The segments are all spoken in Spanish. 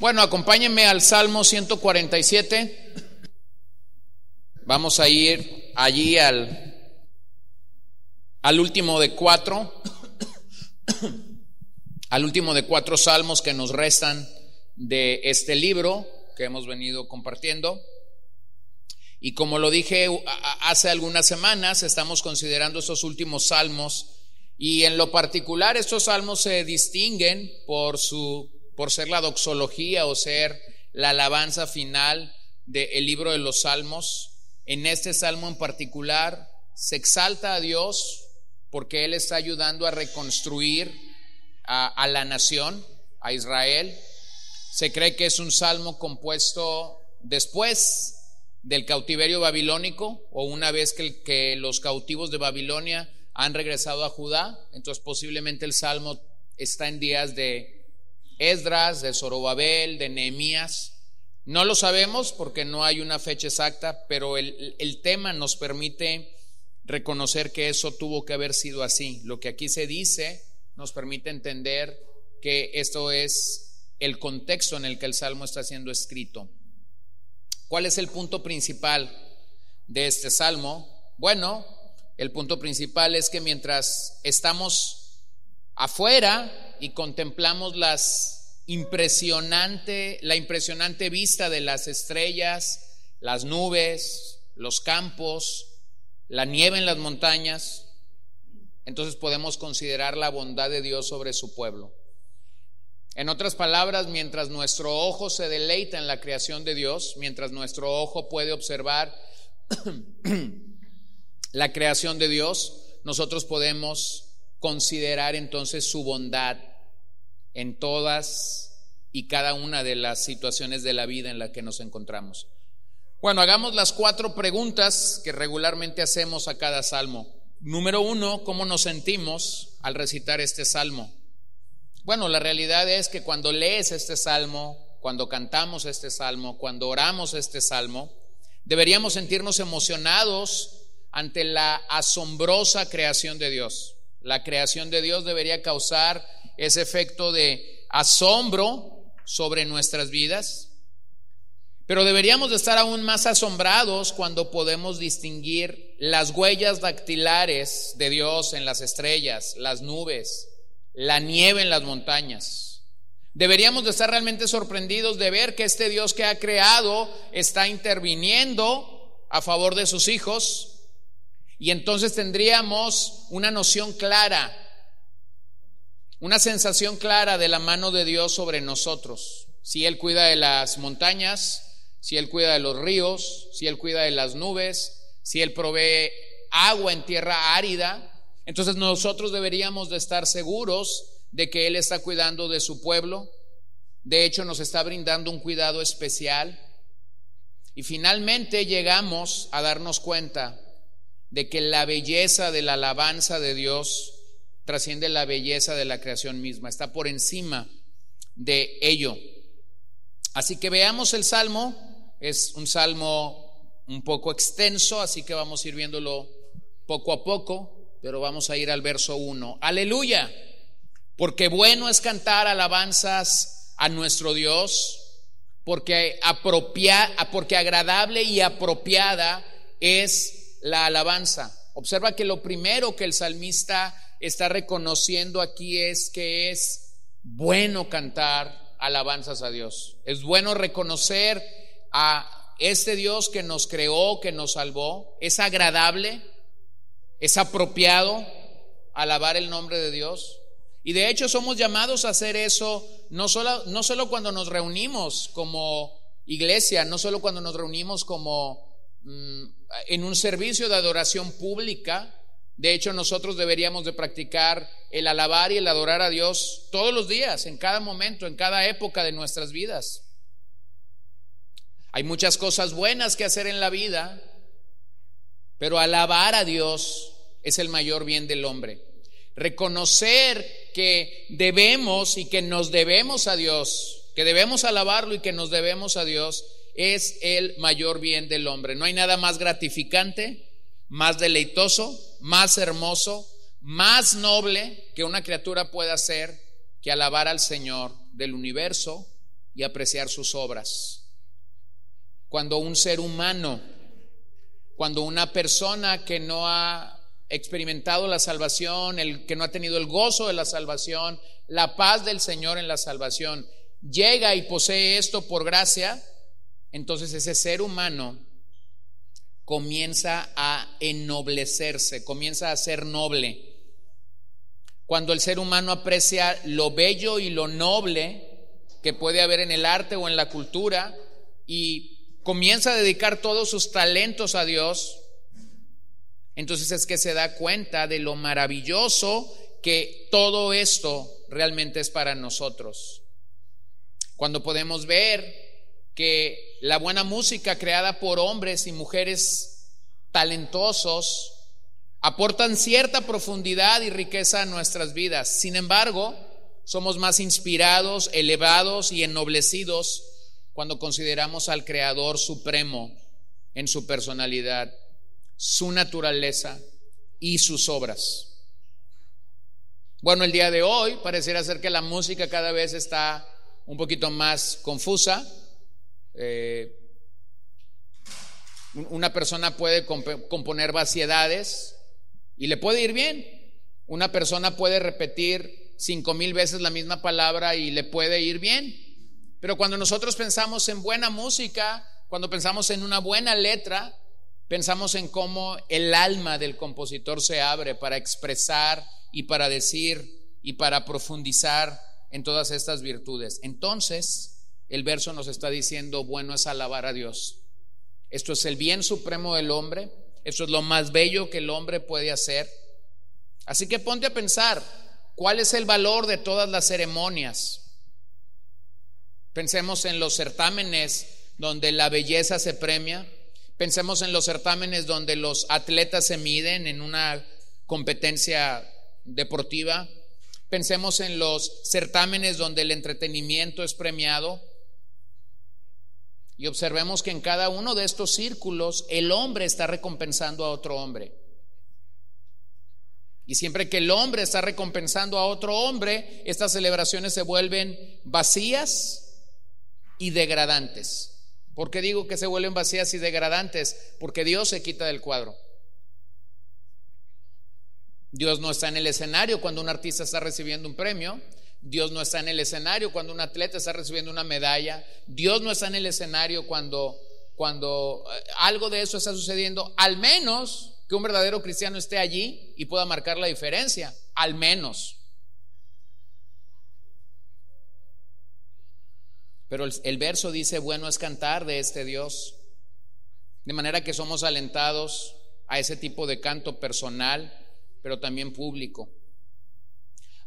Bueno, acompáñenme al Salmo 147. Vamos a ir allí al, al último de cuatro, al último de cuatro salmos que nos restan de este libro que hemos venido compartiendo. Y como lo dije hace algunas semanas, estamos considerando estos últimos salmos y en lo particular estos salmos se distinguen por su por ser la doxología o ser la alabanza final del libro de los salmos. En este salmo en particular se exalta a Dios porque Él está ayudando a reconstruir a, la nación, a Israel. Se cree que es un salmo compuesto después del cautiverio babilónico o una vez que, los cautivos de Babilonia han regresado a Judá. Entonces posiblemente el salmo está en días de Esdras, de Zorobabel, de Nehemías. No lo sabemos porque no hay una fecha exacta, pero el, el tema nos permite reconocer que eso tuvo que haber sido así. Lo que aquí se dice nos permite entender que esto es el contexto en el que el salmo está siendo escrito. ¿Cuál es el punto principal de este salmo? Bueno, el punto principal es que mientras estamos afuera y contemplamos las impresionante, la impresionante vista de las estrellas, las nubes, los campos, la nieve en las montañas, entonces podemos considerar la bondad de Dios sobre su pueblo. En otras palabras, mientras nuestro ojo se deleita en la creación de Dios, mientras nuestro ojo puede observar la creación de Dios, nosotros podemos considerar entonces su bondad en todas y cada una de las situaciones de la vida en la que nos encontramos. Bueno, hagamos las cuatro preguntas que regularmente hacemos a cada salmo. Número uno, ¿cómo nos sentimos al recitar este salmo? Bueno, la realidad es que cuando lees este salmo, cuando cantamos este salmo, cuando oramos este salmo, deberíamos sentirnos emocionados ante la asombrosa creación de Dios. La creación de Dios debería causar ese efecto de asombro sobre nuestras vidas. Pero deberíamos de estar aún más asombrados cuando podemos distinguir las huellas dactilares de Dios en las estrellas, las nubes, la nieve en las montañas. Deberíamos de estar realmente sorprendidos de ver que este Dios que ha creado está interviniendo a favor de sus hijos, y entonces tendríamos una noción clara, una sensación clara de la mano de Dios sobre nosotros. Si Él cuida de las montañas, si Él cuida de los ríos, si Él cuida de las nubes, si Él provee agua en tierra árida, entonces nosotros deberíamos de estar seguros de que Él está cuidando de su pueblo. De hecho, nos está brindando un cuidado especial. Y finalmente llegamos a darnos cuenta de que la belleza de la alabanza de Dios trasciende la belleza de la creación misma, está por encima de ello. Así que veamos el salmo, es un salmo un poco extenso, así que vamos a ir viéndolo poco a poco, pero vamos a ir al verso 1. Aleluya, porque bueno es cantar alabanzas a nuestro Dios, porque, apropia, porque agradable y apropiada es la alabanza. Observa que lo primero que el salmista está reconociendo aquí es que es bueno cantar alabanzas a Dios. Es bueno reconocer a este Dios que nos creó, que nos salvó. Es agradable, es apropiado alabar el nombre de Dios. Y de hecho somos llamados a hacer eso no solo, no solo cuando nos reunimos como iglesia, no solo cuando nos reunimos como en un servicio de adoración pública. De hecho, nosotros deberíamos de practicar el alabar y el adorar a Dios todos los días, en cada momento, en cada época de nuestras vidas. Hay muchas cosas buenas que hacer en la vida, pero alabar a Dios es el mayor bien del hombre. Reconocer que debemos y que nos debemos a Dios, que debemos alabarlo y que nos debemos a Dios, es el mayor bien del hombre. No hay nada más gratificante, más deleitoso, más hermoso, más noble que una criatura pueda hacer que alabar al Señor del universo y apreciar sus obras. Cuando un ser humano, cuando una persona que no ha experimentado la salvación, el que no ha tenido el gozo de la salvación, la paz del Señor en la salvación, llega y posee esto por gracia, entonces ese ser humano comienza a ennoblecerse, comienza a ser noble. Cuando el ser humano aprecia lo bello y lo noble que puede haber en el arte o en la cultura y comienza a dedicar todos sus talentos a Dios, entonces es que se da cuenta de lo maravilloso que todo esto realmente es para nosotros. Cuando podemos ver que la buena música creada por hombres y mujeres talentosos aportan cierta profundidad y riqueza a nuestras vidas. Sin embargo, somos más inspirados, elevados y ennoblecidos cuando consideramos al Creador Supremo en su personalidad su naturaleza y sus obras. Bueno, el día de hoy pareciera ser que la música cada vez está un poquito más confusa. Eh, una persona puede componer vaciedades y le puede ir bien. Una persona puede repetir cinco mil veces la misma palabra y le puede ir bien. Pero cuando nosotros pensamos en buena música, cuando pensamos en una buena letra, pensamos en cómo el alma del compositor se abre para expresar y para decir y para profundizar en todas estas virtudes. Entonces, el verso nos está diciendo, bueno es alabar a Dios. Esto es el bien supremo del hombre, esto es lo más bello que el hombre puede hacer. Así que ponte a pensar, ¿cuál es el valor de todas las ceremonias? Pensemos en los certámenes donde la belleza se premia, Pensemos en los certámenes donde los atletas se miden en una competencia deportiva. Pensemos en los certámenes donde el entretenimiento es premiado. Y observemos que en cada uno de estos círculos el hombre está recompensando a otro hombre. Y siempre que el hombre está recompensando a otro hombre, estas celebraciones se vuelven vacías y degradantes. ¿Por qué digo que se vuelven vacías y degradantes? Porque Dios se quita del cuadro. Dios no está en el escenario cuando un artista está recibiendo un premio. Dios no está en el escenario cuando un atleta está recibiendo una medalla. Dios no está en el escenario cuando, cuando eh, algo de eso está sucediendo. Al menos que un verdadero cristiano esté allí y pueda marcar la diferencia. Al menos. Pero el, verso dice, bueno es cantar de este Dios. De manera que somos alentados a ese tipo de canto personal, pero también público.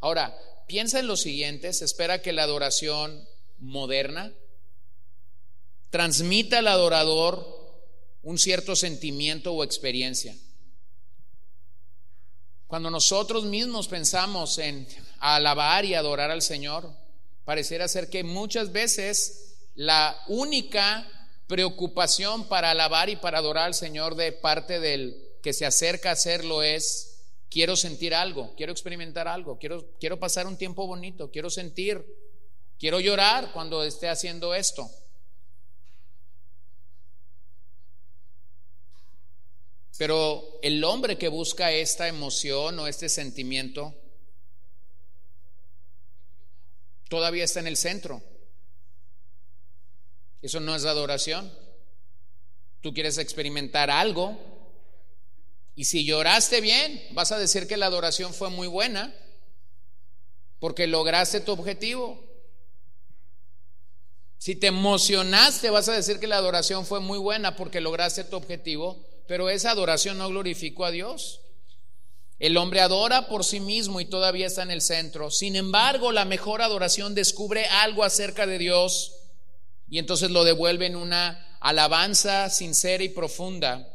Ahora, piensa en lo siguiente, se espera que la adoración moderna transmita al adorador un cierto sentimiento o experiencia. Cuando nosotros mismos pensamos en alabar y adorar al Señor, pareciera ser que muchas veces la única preocupación para alabar y para adorar al Señor de parte del que se acerca a hacerlo es quiero sentir algo, quiero experimentar algo, quiero, quiero pasar un tiempo bonito, quiero sentir, quiero llorar cuando esté haciendo esto. Pero el hombre que busca esta emoción o este sentimiento todavía está en el centro. Eso no es adoración. Tú quieres experimentar algo y si lloraste bien, vas a decir que la adoración fue muy buena porque lograste tu objetivo. Si te emocionaste, vas a decir que la adoración fue muy buena porque lograste tu objetivo, pero esa adoración no glorificó a Dios. El hombre adora por sí mismo y todavía está en el centro. Sin embargo, la mejor adoración descubre algo acerca de Dios y entonces lo devuelve en una alabanza sincera y profunda.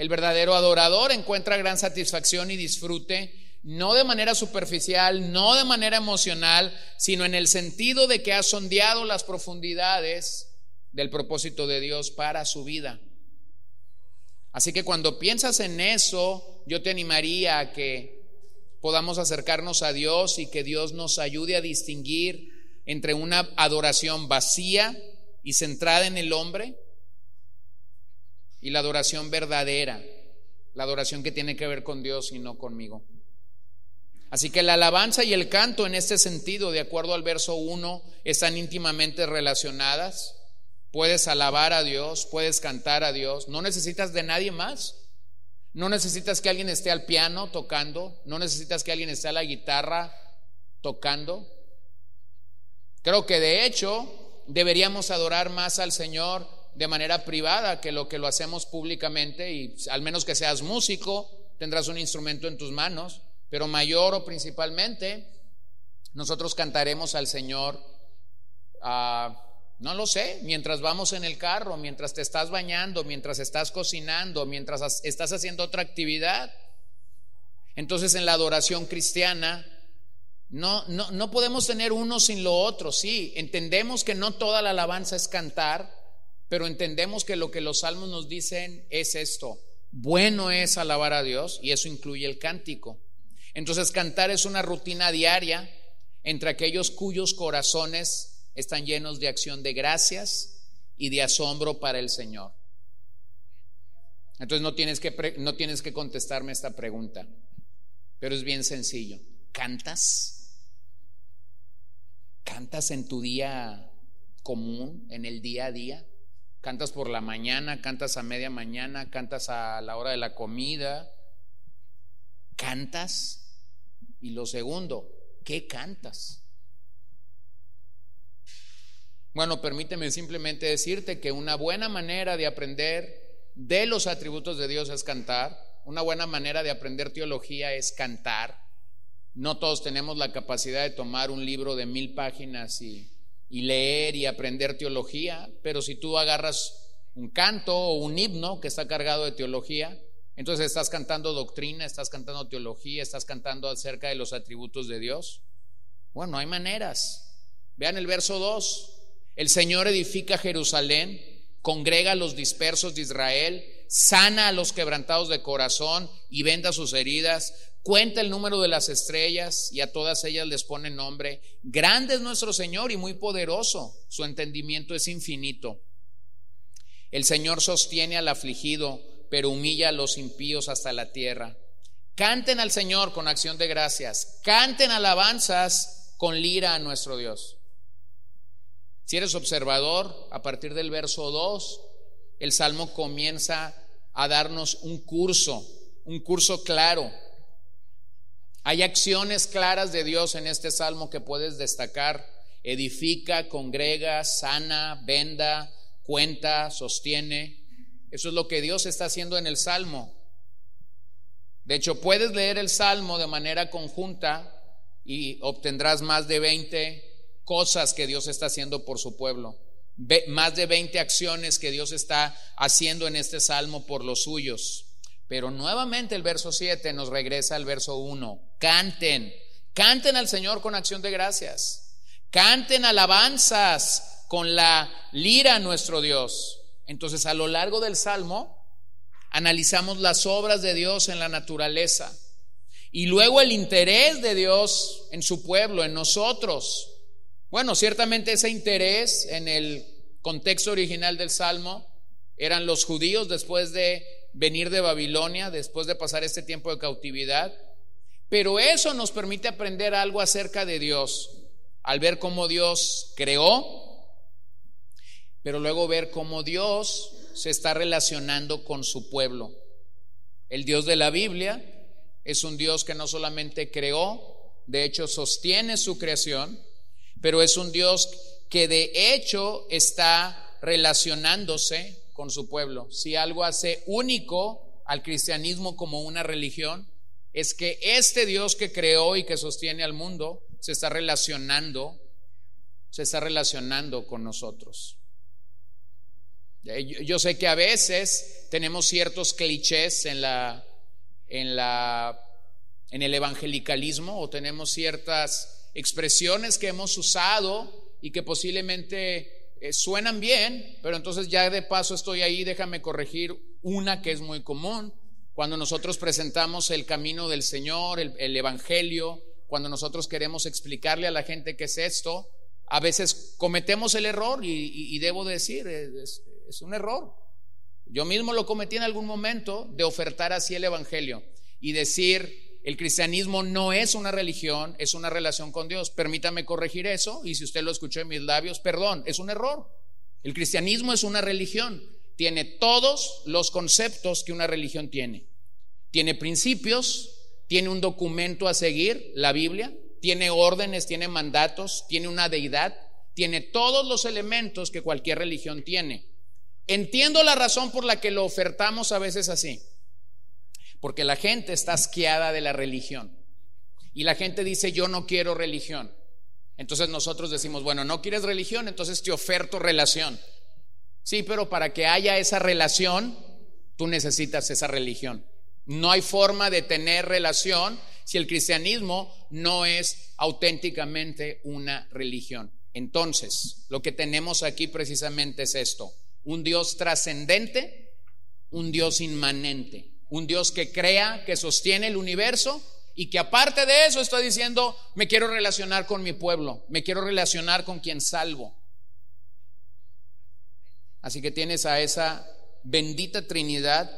El verdadero adorador encuentra gran satisfacción y disfrute, no de manera superficial, no de manera emocional, sino en el sentido de que ha sondeado las profundidades del propósito de Dios para su vida. Así que cuando piensas en eso, yo te animaría a que podamos acercarnos a Dios y que Dios nos ayude a distinguir entre una adoración vacía y centrada en el hombre y la adoración verdadera, la adoración que tiene que ver con Dios y no conmigo. Así que la alabanza y el canto en este sentido, de acuerdo al verso 1, están íntimamente relacionadas. Puedes alabar a Dios, puedes cantar a Dios, no necesitas de nadie más. No necesitas que alguien esté al piano tocando, no necesitas que alguien esté a la guitarra tocando. Creo que de hecho deberíamos adorar más al Señor de manera privada que lo que lo hacemos públicamente y al menos que seas músico, tendrás un instrumento en tus manos, pero mayor o principalmente nosotros cantaremos al Señor, ah, no lo sé, mientras vamos en el carro, mientras te estás bañando, mientras estás cocinando, mientras estás haciendo otra actividad. Entonces en la adoración cristiana no, no, no podemos tener uno sin lo otro, sí, entendemos que no toda la alabanza es cantar, pero entendemos que lo que los salmos nos dicen es esto, bueno es alabar a Dios y eso incluye el cántico. Entonces cantar es una rutina diaria entre aquellos cuyos corazones están llenos de acción de gracias y de asombro para el Señor. Entonces no tienes que, no tienes que contestarme esta pregunta, pero es bien sencillo. ¿Cantas? ¿Cantas en tu día común, en el día a día? ¿Cantas por la mañana? ¿Cantas a media mañana? ¿Cantas a la hora de la comida? ¿Cantas? Y lo segundo, ¿qué cantas? Bueno, permíteme simplemente decirte que una buena manera de aprender de los atributos de Dios es cantar. Una buena manera de aprender teología es cantar. No todos tenemos la capacidad de tomar un libro de mil páginas y, leer y aprender teología, pero si tú agarras un canto o un himno que está cargado de teología, entonces estás cantando doctrina, estás cantando teología, estás cantando acerca de los atributos de Dios. Bueno, hay maneras. Vean el verso 2. El Señor edifica Jerusalén, congrega a los dispersos de Israel, sana a los quebrantados de corazón y venda sus heridas, cuenta el número de las estrellas y a todas ellas les pone nombre. Grande es nuestro Señor y muy poderoso, su entendimiento es infinito. El Señor sostiene al afligido, pero humilla a los impíos hasta la tierra. Canten al Señor con acción de gracias, canten alabanzas con lira a nuestro Dios. Si eres observador, a partir del verso 2, el Salmo comienza a darnos un curso, un curso claro hay acciones claras de Dios en este salmo que puedes destacar. Edifica, congrega, sana, venda, cuenta, sostiene. Eso es lo que Dios está haciendo en el salmo. De hecho, puedes leer el salmo de manera conjunta y obtendrás más de 20 cosas que Dios está haciendo por su pueblo. más de 20 acciones que Dios está haciendo en este salmo por los suyos. Pero nuevamente el verso 7 nos regresa al verso 1. Canten, canten al Señor con acción de gracias. Canten alabanzas con la lira a nuestro Dios. Entonces a lo largo del Salmo analizamos las obras de Dios en la naturaleza y luego el interés de Dios en su pueblo, en nosotros. Bueno, ciertamente ese interés en el contexto original del Salmo eran los judíos después de venir de Babilonia después de pasar este tiempo de cautividad. Pero eso nos permite aprender algo acerca de Dios, al ver cómo Dios creó, pero luego ver cómo Dios se está relacionando con su pueblo. El Dios de la Biblia es un Dios que no solamente creó, de hecho sostiene su creación, pero es un Dios que de hecho está relacionándose con su pueblo. Si algo hace único al cristianismo como una religión, es que este Dios que creó y que sostiene al mundo se está relacionando, se está relacionando con nosotros. Yo sé que a veces tenemos ciertos clichés en la en la en el evangelicalismo o tenemos ciertas expresiones que hemos usado y que posiblemente eh, suenan bien, pero entonces ya de paso estoy ahí, déjame corregir una que es muy común. Cuando nosotros presentamos el camino del Señor, el, Evangelio, cuando nosotros queremos explicarle a la gente qué es esto, a veces cometemos el error y, debo decir, es, es un error. Yo mismo lo cometí en algún momento de ofertar así el Evangelio y decir, el cristianismo no es una religión, es una relación con Dios. Permítame corregir eso y si usted lo escuchó en mis labios, perdón, es un error. El cristianismo es una religión, tiene todos los conceptos que una religión tiene. Tiene principios, tiene un documento a seguir, la Biblia, tiene órdenes, tiene mandatos, tiene una deidad, tiene todos los elementos que cualquier religión tiene. Entiendo la razón por la que lo ofertamos a veces así, porque la gente está asqueada de la religión y la gente dice yo no quiero religión. Entonces nosotros decimos, bueno, no quieres religión, entonces te oferto relación. Sí, pero para que haya esa relación, tú necesitas esa religión. No hay forma de tener relación si el cristianismo no es auténticamente una religión. Entonces, lo que tenemos aquí precisamente es esto, un Dios trascendente, un Dios inmanente, un Dios que crea, que sostiene el universo y que aparte de eso está diciendo, me quiero relacionar con mi pueblo, me quiero relacionar con quien salvo. Así que tienes a esa bendita Trinidad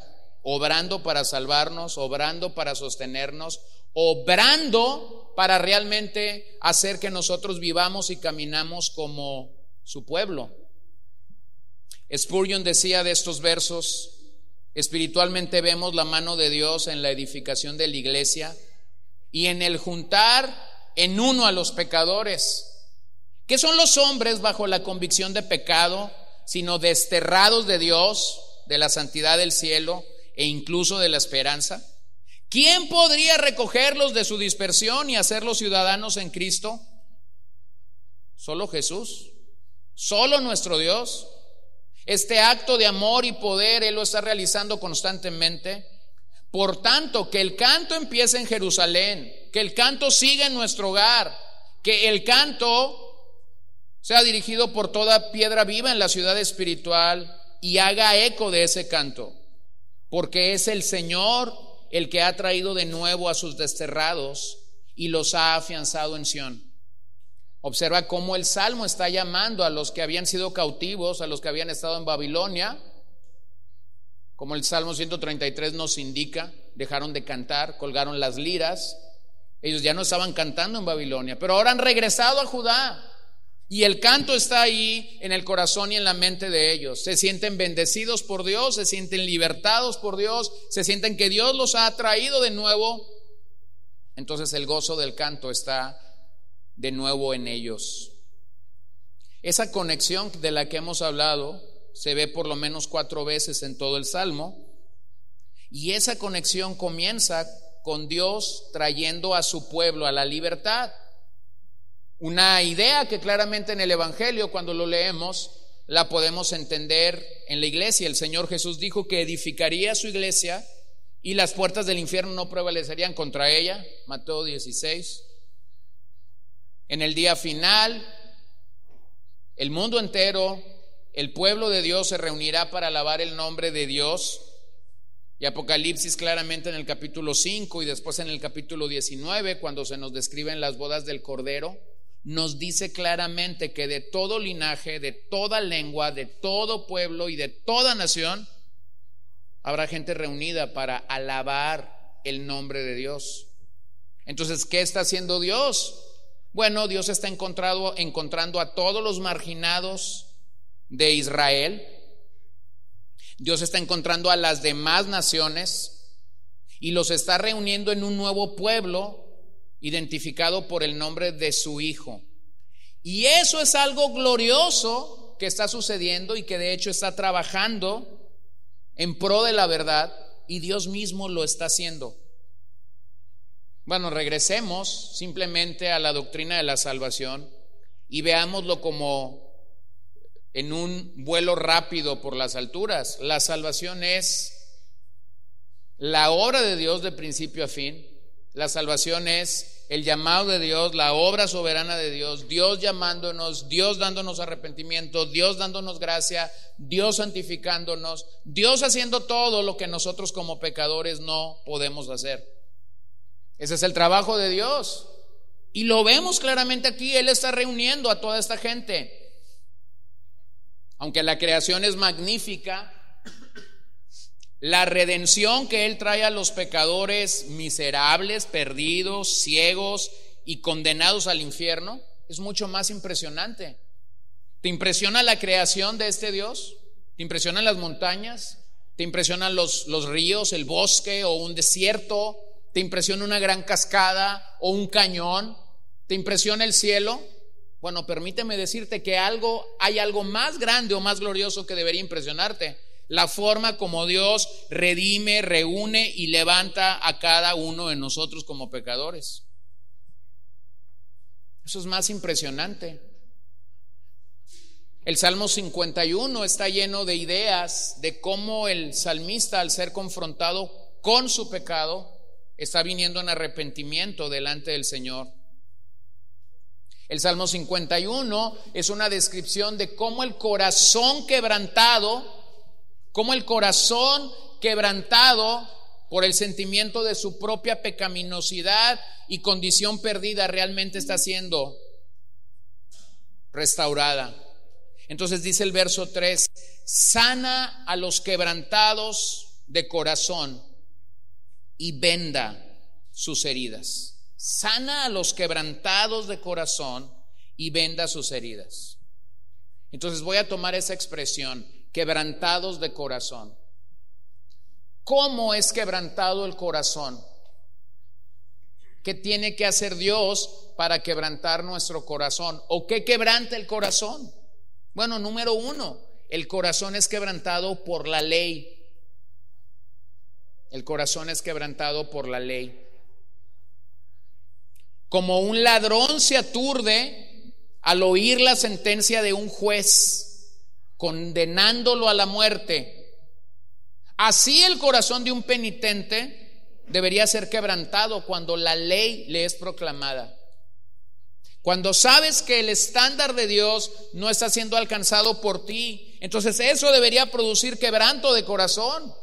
obrando para salvarnos, obrando para sostenernos, obrando para realmente hacer que nosotros vivamos y caminamos como su pueblo. Spurgeon decía de estos versos, espiritualmente vemos la mano de Dios en la edificación de la iglesia y en el juntar en uno a los pecadores. ¿Qué son los hombres bajo la convicción de pecado, sino desterrados de Dios, de la santidad del cielo e incluso de la esperanza? ¿Quién podría recogerlos de su dispersión y hacerlos ciudadanos en Cristo? Solo Jesús, solo nuestro Dios. Este acto de amor y poder Él lo está realizando constantemente. Por tanto, que el canto empiece en Jerusalén, que el canto siga en nuestro hogar, que el canto sea dirigido por toda piedra viva en la ciudad espiritual y haga eco de ese canto, porque es el Señor el que ha traído de nuevo a sus desterrados y los ha afianzado en Sión. Observa cómo el Salmo está llamando a los que habían sido cautivos, a los que habían estado en Babilonia, como el Salmo 133 nos indica, dejaron de cantar, colgaron las liras, ellos ya no estaban cantando en Babilonia, pero ahora han regresado a Judá. Y el canto está ahí en el corazón y en la mente de ellos. Se sienten bendecidos por Dios, se sienten libertados por Dios, se sienten que Dios los ha traído de nuevo. Entonces el gozo del canto está de nuevo en ellos. Esa conexión de la que hemos hablado se ve por lo menos cuatro veces en todo el Salmo. Y esa conexión comienza con Dios trayendo a su pueblo a la libertad. Una idea que claramente en el Evangelio, cuando lo leemos, la podemos entender en la iglesia. El Señor Jesús dijo que edificaría su iglesia y las puertas del infierno no prevalecerían contra ella. Mateo 16. En el día final, el mundo entero, el pueblo de Dios se reunirá para alabar el nombre de Dios. Y Apocalipsis claramente en el capítulo 5 y después en el capítulo 19, cuando se nos describen las bodas del Cordero nos dice claramente que de todo linaje, de toda lengua, de todo pueblo y de toda nación, habrá gente reunida para alabar el nombre de Dios. Entonces, ¿qué está haciendo Dios? Bueno, Dios está encontrando a todos los marginados de Israel. Dios está encontrando a las demás naciones y los está reuniendo en un nuevo pueblo identificado por el nombre de su Hijo. Y eso es algo glorioso que está sucediendo y que de hecho está trabajando en pro de la verdad y Dios mismo lo está haciendo. Bueno, regresemos simplemente a la doctrina de la salvación y veámoslo como en un vuelo rápido por las alturas. La salvación es la obra de Dios de principio a fin. La salvación es el llamado de Dios, la obra soberana de Dios, Dios llamándonos, Dios dándonos arrepentimiento, Dios dándonos gracia, Dios santificándonos, Dios haciendo todo lo que nosotros como pecadores no podemos hacer. Ese es el trabajo de Dios. Y lo vemos claramente aquí, Él está reuniendo a toda esta gente. Aunque la creación es magnífica, la redención que Él trae a los pecadores miserables, perdidos, ciegos y condenados al infierno es mucho más impresionante. ¿Te impresiona la creación de este Dios? ¿Te impresionan las montañas? ¿Te impresionan los, los ríos, el bosque o un desierto? ¿Te impresiona una gran cascada o un cañón? ¿Te impresiona el cielo? Bueno, permíteme decirte que algo, hay algo más grande o más glorioso que debería impresionarte. La forma como Dios redime, reúne y levanta a cada uno de nosotros como pecadores. Eso es más impresionante. El Salmo 51 está lleno de ideas de cómo el salmista al ser confrontado con su pecado está viniendo en arrepentimiento delante del Señor. El Salmo 51 es una descripción de cómo el corazón quebrantado, cómo el corazón quebrantado por el sentimiento de su propia pecaminosidad y condición perdida realmente está siendo restaurada. Entonces dice el verso 3, sana a los quebrantados de corazón y venda sus heridas. Sana a los quebrantados de corazón y venda sus heridas. Entonces voy a tomar esa expresión, quebrantados de corazón. ¿Cómo es quebrantado el corazón? ¿Qué tiene que hacer Dios para quebrantar nuestro corazón? ¿O qué quebranta el corazón? Bueno, número uno, el corazón es quebrantado por la ley. El corazón es quebrantado por la ley. Como un ladrón se aturde al oír la sentencia de un juez condenándolo a la muerte, así el corazón de un penitente debería ser quebrantado cuando la ley le es proclamada. Cuando sabes que el estándar de Dios no está siendo alcanzado por ti, entonces eso debería producir quebranto de corazón.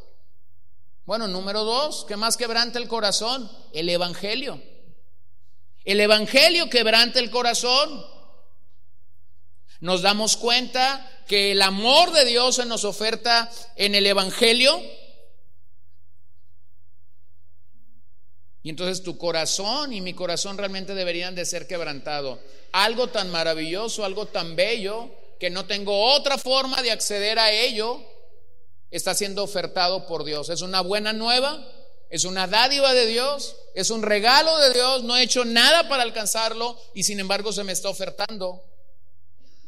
Bueno, número dos, ¿qué más quebranta el corazón? El Evangelio. El Evangelio quebranta el corazón. Nos damos cuenta que el amor de Dios se nos oferta en el Evangelio Y entonces tu corazón y mi corazón realmente deberían de ser quebrantado. Algo tan maravilloso, algo tan bello, que no tengo otra forma de acceder a ello, está siendo ofertado por Dios. Es una buena nueva, es una dádiva de Dios, es un regalo de Dios, no he hecho nada para alcanzarlo y sin embargo se me está ofertando.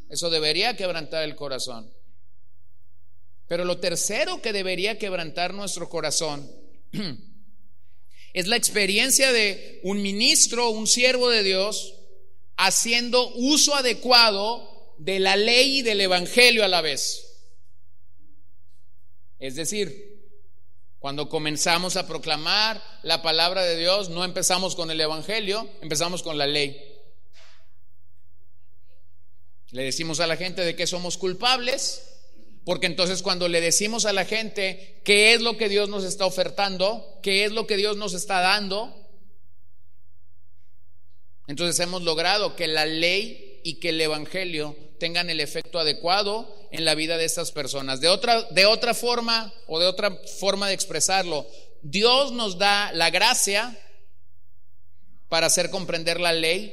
Eso debería quebrantar el corazón. Pero lo tercero que debería quebrantar nuestro corazón Es la experiencia de un ministro, un siervo de Dios, haciendo uso adecuado de la ley y del Evangelio a la vez. Es decir, cuando comenzamos a proclamar la palabra de Dios, no empezamos con el Evangelio, empezamos con la ley. Le decimos a la gente de que somos culpables, porque entonces cuando le decimos a la gente qué es lo que Dios nos está ofertando, qué es lo que Dios nos está dando, entonces hemos logrado que la ley y que el Evangelio tengan el efecto adecuado en la vida de estas personas. De otra, de otra forma o de otra forma de expresarlo, Dios nos da la gracia para hacer comprender la ley,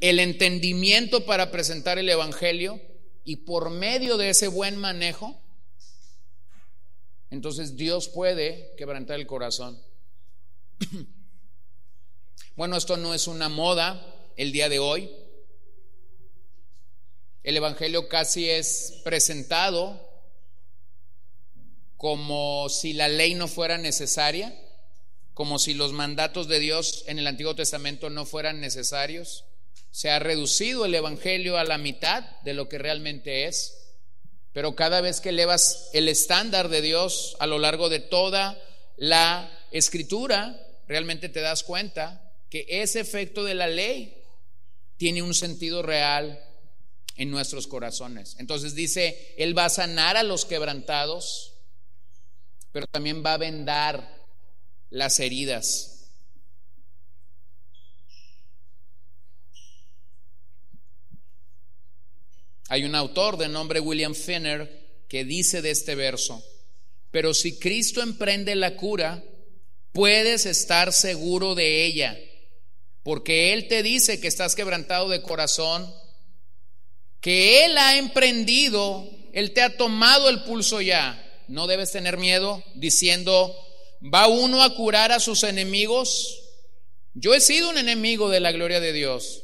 el entendimiento para presentar el Evangelio y por medio de ese buen manejo, entonces Dios puede quebrantar el corazón. Bueno, esto no es una moda el día de hoy. El Evangelio casi es presentado como si la ley no fuera necesaria, como si los mandatos de Dios en el Antiguo Testamento no fueran necesarios. Se ha reducido el Evangelio a la mitad de lo que realmente es, pero cada vez que elevas el estándar de Dios a lo largo de toda la escritura, realmente te das cuenta que ese efecto de la ley tiene un sentido real en nuestros corazones. Entonces dice, Él va a sanar a los quebrantados, pero también va a vendar las heridas. Hay un autor de nombre William Finner que dice de este verso, pero si Cristo emprende la cura, puedes estar seguro de ella, porque Él te dice que estás quebrantado de corazón, que Él ha emprendido, Él te ha tomado el pulso ya. No debes tener miedo diciendo, ¿va uno a curar a sus enemigos? Yo he sido un enemigo de la gloria de Dios.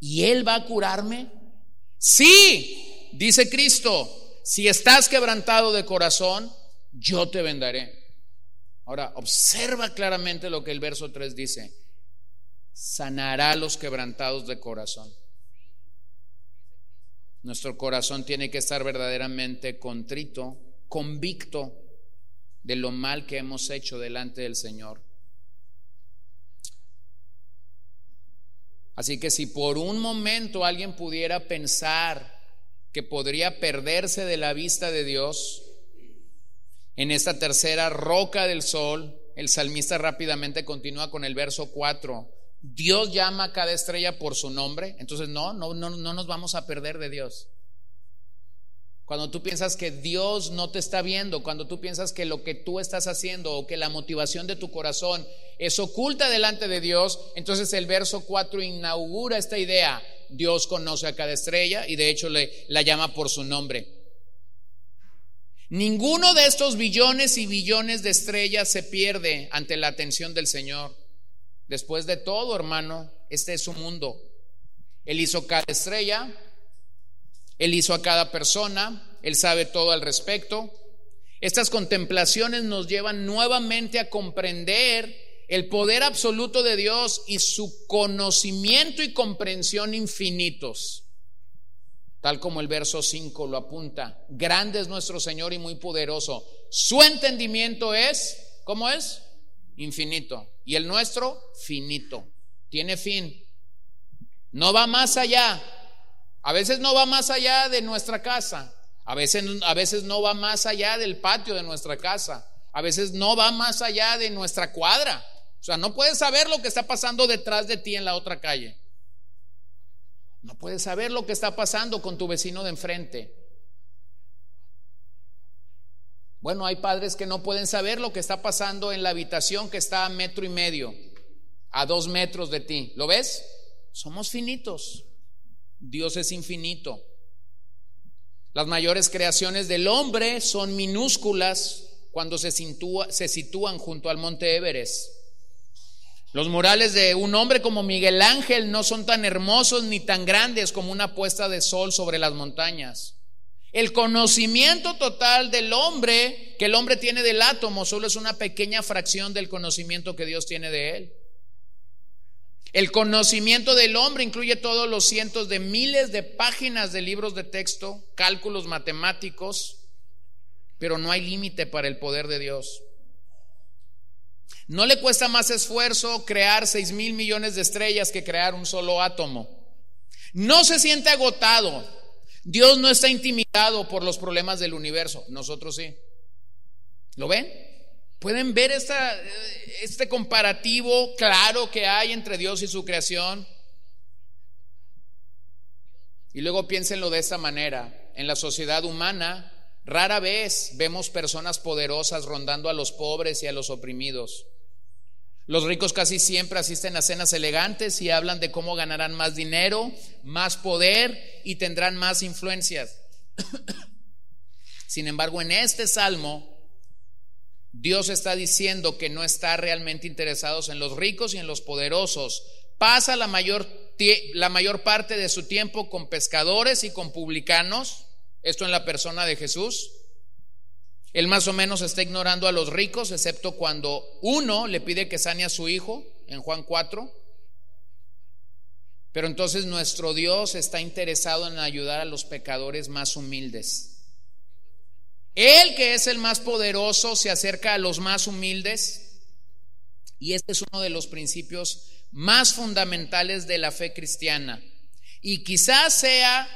¿Y Él va a curarme? Sí, dice Cristo, si estás quebrantado de corazón, yo te vendaré. Ahora, observa claramente lo que el verso 3 dice. Sanará los quebrantados de corazón. Nuestro corazón tiene que estar verdaderamente contrito, convicto de lo mal que hemos hecho delante del Señor. Así que si por un momento alguien pudiera pensar que podría perderse de la vista de Dios, en esta tercera roca del sol, el salmista rápidamente continúa con el verso 4. Dios llama a cada estrella por su nombre, entonces no, no, no, no nos vamos a perder de Dios. Cuando tú piensas que Dios no te está viendo, cuando tú piensas que lo que tú estás haciendo o que la motivación de tu corazón es oculta delante de Dios, entonces el verso 4 inaugura esta idea. Dios conoce a cada estrella y de hecho le, la llama por su nombre. Ninguno de estos billones y billones de estrellas se pierde ante la atención del Señor. Después de todo, hermano, este es su mundo. Él hizo cada estrella, él hizo a cada persona, Él sabe todo al respecto. Estas contemplaciones nos llevan nuevamente a comprender el poder absoluto de Dios y su conocimiento y comprensión infinitos. Tal como el verso 5 lo apunta. Grande es nuestro Señor y muy poderoso. Su entendimiento es, ¿cómo es? Infinito. Y el nuestro, finito. Tiene fin. No va más allá. A veces no va más allá de nuestra casa. A veces, a veces no va más allá del patio de nuestra casa. A veces no va más allá de nuestra cuadra. O sea, no puedes saber lo que está pasando detrás de ti en la otra calle. No puedes saber lo que está pasando con tu vecino de enfrente. Bueno, hay padres que no pueden saber lo que está pasando en la habitación que está a metro y medio, a dos metros de ti. ¿Lo ves? Somos finitos. Dios es infinito. Las mayores creaciones del hombre son minúsculas cuando se, sitúan junto al monte Everest. Los murales de un hombre como Miguel Ángel no son tan hermosos ni tan grandes como una puesta de sol sobre las montañas. El conocimiento total del hombre que el hombre tiene del átomo solo es una pequeña fracción del conocimiento que Dios tiene de él. El conocimiento del hombre incluye todos los cientos de miles de páginas de libros de texto, cálculos matemáticos, pero no hay límite para el poder de Dios. No le cuesta más esfuerzo crear seis mil millones de estrellas que crear un solo átomo. No se siente agotado. Dios no está intimidado por los problemas del universo. Nosotros sí. ¿Lo ven? ¿Pueden ver este comparativo claro que hay entre Dios y su creación? Y luego piénsenlo de esta manera. En la sociedad humana, rara vez vemos personas poderosas rondando a los pobres y a los oprimidos. Los ricos casi siempre asisten a cenas elegantes y hablan de cómo ganarán más dinero, más poder y tendrán más influencias. Sin embargo, en este salmo Dios está diciendo que no está realmente interesado en los ricos y en los poderosos. Pasa la mayor, la mayor parte de su tiempo con pescadores y con publicanos, esto en la persona de Jesús. Él más o menos está ignorando a los ricos, excepto cuando uno le pide que sane a su hijo, en Juan 4. Pero entonces nuestro Dios está interesado en ayudar a los pecadores más humildes. Él que es el más poderoso se acerca a los más humildes y este es uno de los principios más fundamentales de la fe cristiana. Y quizás sea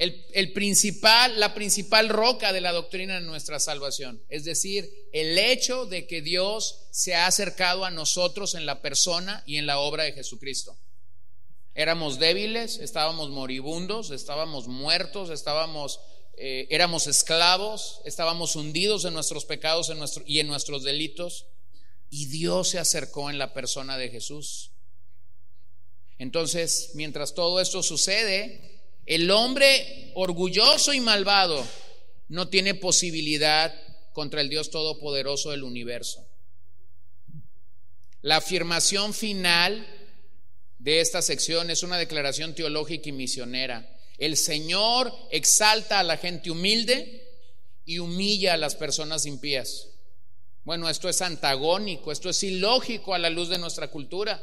el, principal, la principal roca de la doctrina de nuestra salvación. Es decir, el hecho de que Dios se ha acercado a nosotros en la persona y en la obra de Jesucristo. Éramos débiles, estábamos moribundos, estábamos muertos, estábamos, eh, éramos esclavos, estábamos hundidos en nuestros pecados en nuestro, y en nuestros delitos. Y Dios se acercó en la persona de Jesús. Entonces, mientras todo esto sucede, el hombre orgulloso y malvado no tiene posibilidad contra el Dios Todopoderoso del universo. La afirmación final de esta sección es una declaración teológica y misionera. El Señor exalta a la gente humilde y humilla a las personas impías. Bueno, esto es antagónico, esto es ilógico a la luz de nuestra cultura,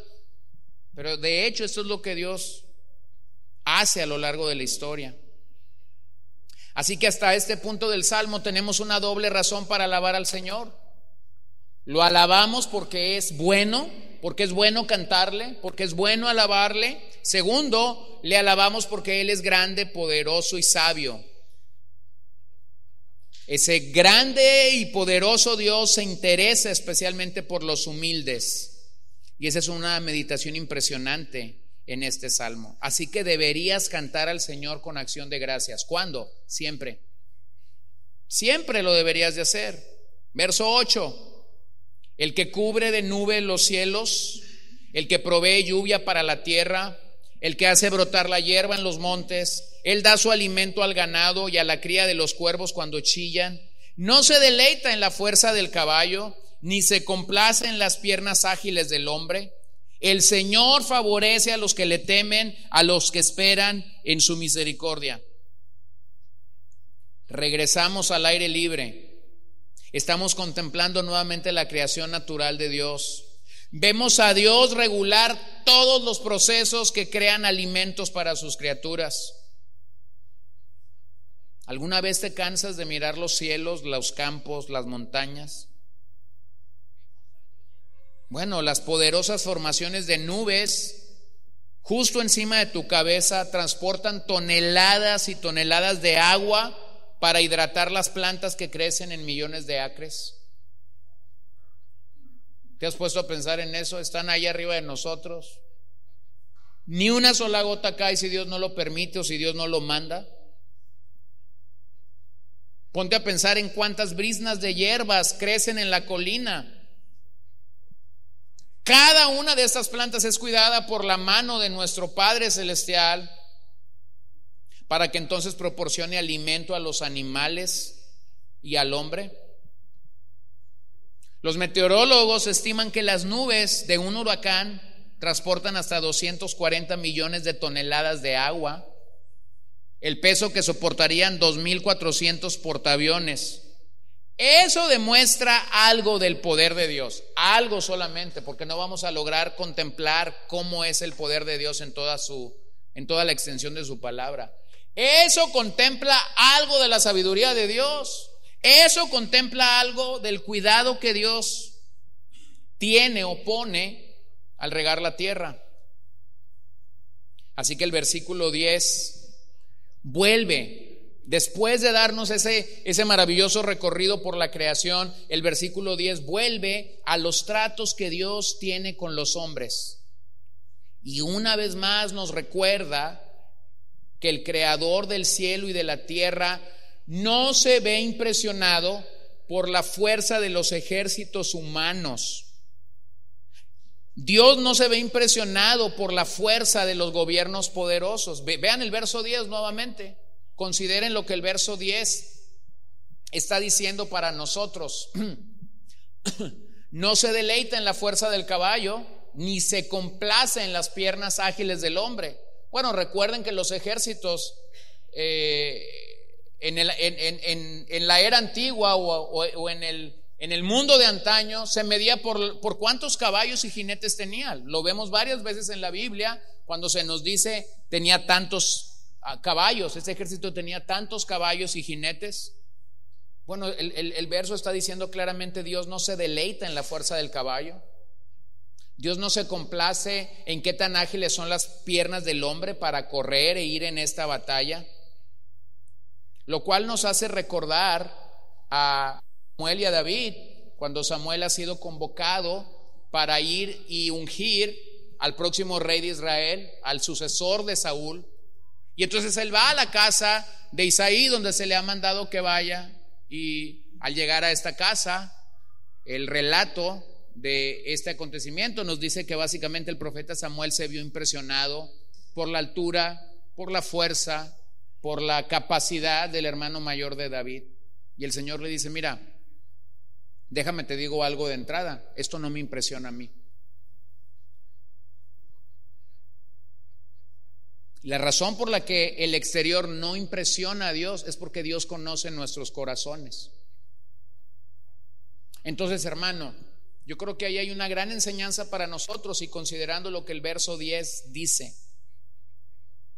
pero de hecho esto es lo que Dios hace a lo largo de la historia. Así que hasta este punto del Salmo tenemos una doble razón para alabar al Señor. Lo alabamos porque es bueno, porque es bueno cantarle, porque es bueno alabarle. Segundo, le alabamos porque Él es grande, poderoso y sabio. Ese grande y poderoso Dios se interesa especialmente por los humildes. Y esa es una meditación impresionante en este salmo. Así que deberías cantar al Señor con acción de gracias. ¿Cuándo? Siempre. Siempre lo deberías de hacer. Verso 8. El que cubre de nube los cielos, el que provee lluvia para la tierra, el que hace brotar la hierba en los montes, él da su alimento al ganado y a la cría de los cuervos cuando chillan. No se deleita en la fuerza del caballo, ni se complace en las piernas ágiles del hombre. El Señor favorece a los que le temen, a los que esperan en su misericordia. Regresamos al aire libre. Estamos contemplando nuevamente la creación natural de Dios. Vemos a Dios regular todos los procesos que crean alimentos para sus criaturas. ¿Alguna vez te cansas de mirar los cielos, los campos, las montañas? Bueno, las poderosas formaciones de nubes justo encima de tu cabeza transportan toneladas y toneladas de agua para hidratar las plantas que crecen en millones de acres. ¿Te has puesto a pensar en eso? Están ahí arriba de nosotros. Ni una sola gota cae si Dios no lo permite o si Dios no lo manda. Ponte a pensar en cuántas brisnas de hierbas crecen en la colina cada una de estas plantas es cuidada por la mano de nuestro Padre Celestial para que entonces proporcione alimento a los animales y al hombre. Los meteorólogos estiman que las nubes de un huracán transportan hasta 240 millones de toneladas de agua, el peso que soportarían 2.400 portaaviones. Eso demuestra algo del poder de Dios, algo solamente, porque no vamos a lograr contemplar cómo es el poder de Dios en toda su en toda la extensión de su palabra. Eso contempla algo de la sabiduría de Dios. Eso contempla algo del cuidado que Dios tiene o pone al regar la tierra. Así que el versículo 10 vuelve Después de darnos ese, ese maravilloso recorrido por la creación, el versículo 10 vuelve a los tratos que Dios tiene con los hombres. Y una vez más nos recuerda que el creador del cielo y de la tierra no se ve impresionado por la fuerza de los ejércitos humanos. Dios no se ve impresionado por la fuerza de los gobiernos poderosos. Vean el verso 10 nuevamente. Consideren lo que el verso 10 está diciendo para nosotros. No se deleita en la fuerza del caballo, ni se complace en las piernas ágiles del hombre. Bueno, recuerden que los ejércitos eh, en, la era antigua o, en, el, mundo de antaño se medía por, por cuántos caballos y jinetes tenían. Lo vemos varias veces en la Biblia cuando se nos dice tenía tantos caballos. Ese ejército tenía tantos caballos y jinetes. Bueno, el, verso está diciendo claramente Dios no se deleita en la fuerza del caballo. Dios no se complace en qué tan ágiles son las piernas del hombre para correr e ir en esta batalla. Lo cual nos hace recordar a Samuel y a David cuando Samuel ha sido convocado para ir y ungir al próximo rey de Israel, al sucesor de Saúl. Y entonces él va a la casa de Isaí, donde se le ha mandado que vaya, y al llegar a esta casa, el relato de este acontecimiento nos dice que básicamente el profeta Samuel se vio impresionado por la altura, por la fuerza, por la capacidad del hermano mayor de David. Y el Señor le dice, mira, déjame te digo algo de entrada, esto no me impresiona a mí. La razón por la que el exterior no impresiona a Dios es porque Dios conoce nuestros corazones. Entonces, hermano, yo creo que ahí hay una gran enseñanza para nosotros y considerando lo que el verso 10 dice.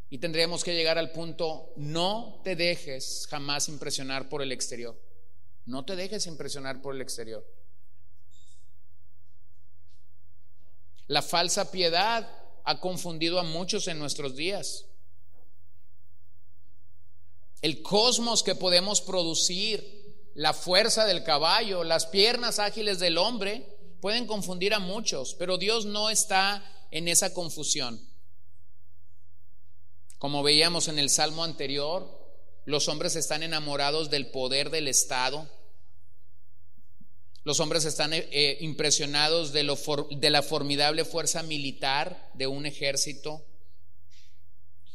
Y tendríamos que llegar al punto, no te dejes jamás impresionar por el exterior. No te dejes impresionar por el exterior. La falsa piedad ha confundido a muchos en nuestros días. El cosmos que podemos producir, la fuerza del caballo, las piernas ágiles del hombre, pueden confundir a muchos, pero Dios no está en esa confusión. Como veíamos en el salmo anterior, los hombres están enamorados del poder del Estado. Los hombres están eh, eh, impresionados de, de la formidable fuerza militar de un ejército.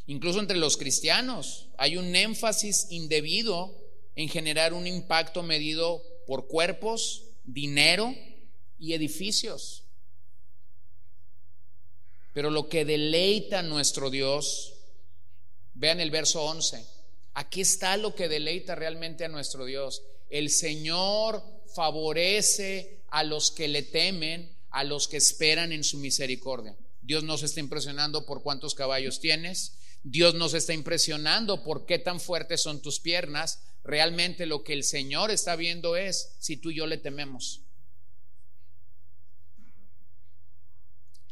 Incluso entre los cristianos hay un énfasis indebido en generar un impacto medido por cuerpos, dinero y edificios. Pero lo que deleita a nuestro Dios Vean el verso 11. Aquí está lo que deleita realmente a nuestro Dios. El Señor favorece a los que le temen, a los que esperan en su misericordia. Dios no se está impresionando por cuántos caballos tienes. Dios nos está impresionando por qué tan fuertes son tus piernas. Realmente lo que el Señor está viendo es si tú y yo le tememos.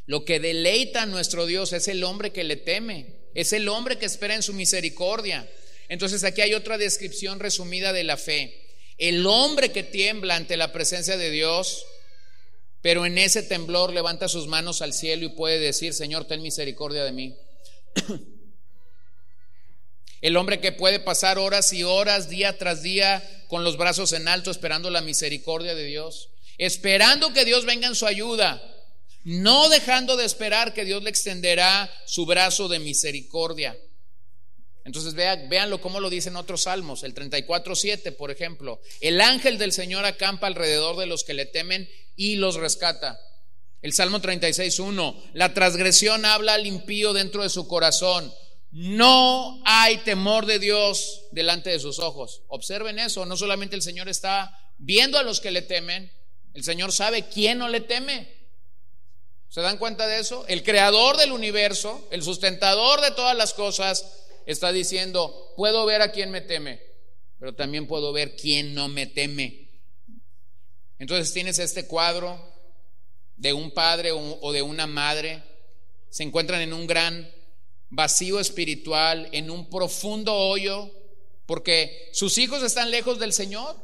Lo que deleita a nuestro Dios es el hombre que le teme. Es el hombre que espera en su misericordia. Entonces aquí hay otra descripción resumida de la fe. El hombre que tiembla ante la presencia de Dios, pero en ese temblor levanta sus manos al cielo y puede decir, Señor, ten misericordia de mí. El hombre que puede pasar horas y horas, día tras día, con los brazos en alto, esperando la misericordia de Dios, esperando que Dios venga en su ayuda, no dejando de esperar que Dios le extenderá su brazo de misericordia. Entonces vean, véanlo como lo dicen otros salmos, el 34.7 por ejemplo, el ángel del Señor acampa alrededor de los que le temen y los rescata. El Salmo 36.1, la transgresión habla al impío dentro de su corazón. No hay temor de Dios delante de sus ojos. Observen eso, no solamente el Señor está viendo a los que le temen, el Señor sabe quién no le teme. ¿Se dan cuenta de eso? El creador del universo, el sustentador de todas las cosas, está diciendo, puedo ver a quien me teme, pero también puedo ver quién no me teme. Entonces tienes este cuadro de un padre o de una madre, se encuentran en un gran vacío espiritual, en un profundo hoyo, porque sus hijos están lejos del Señor.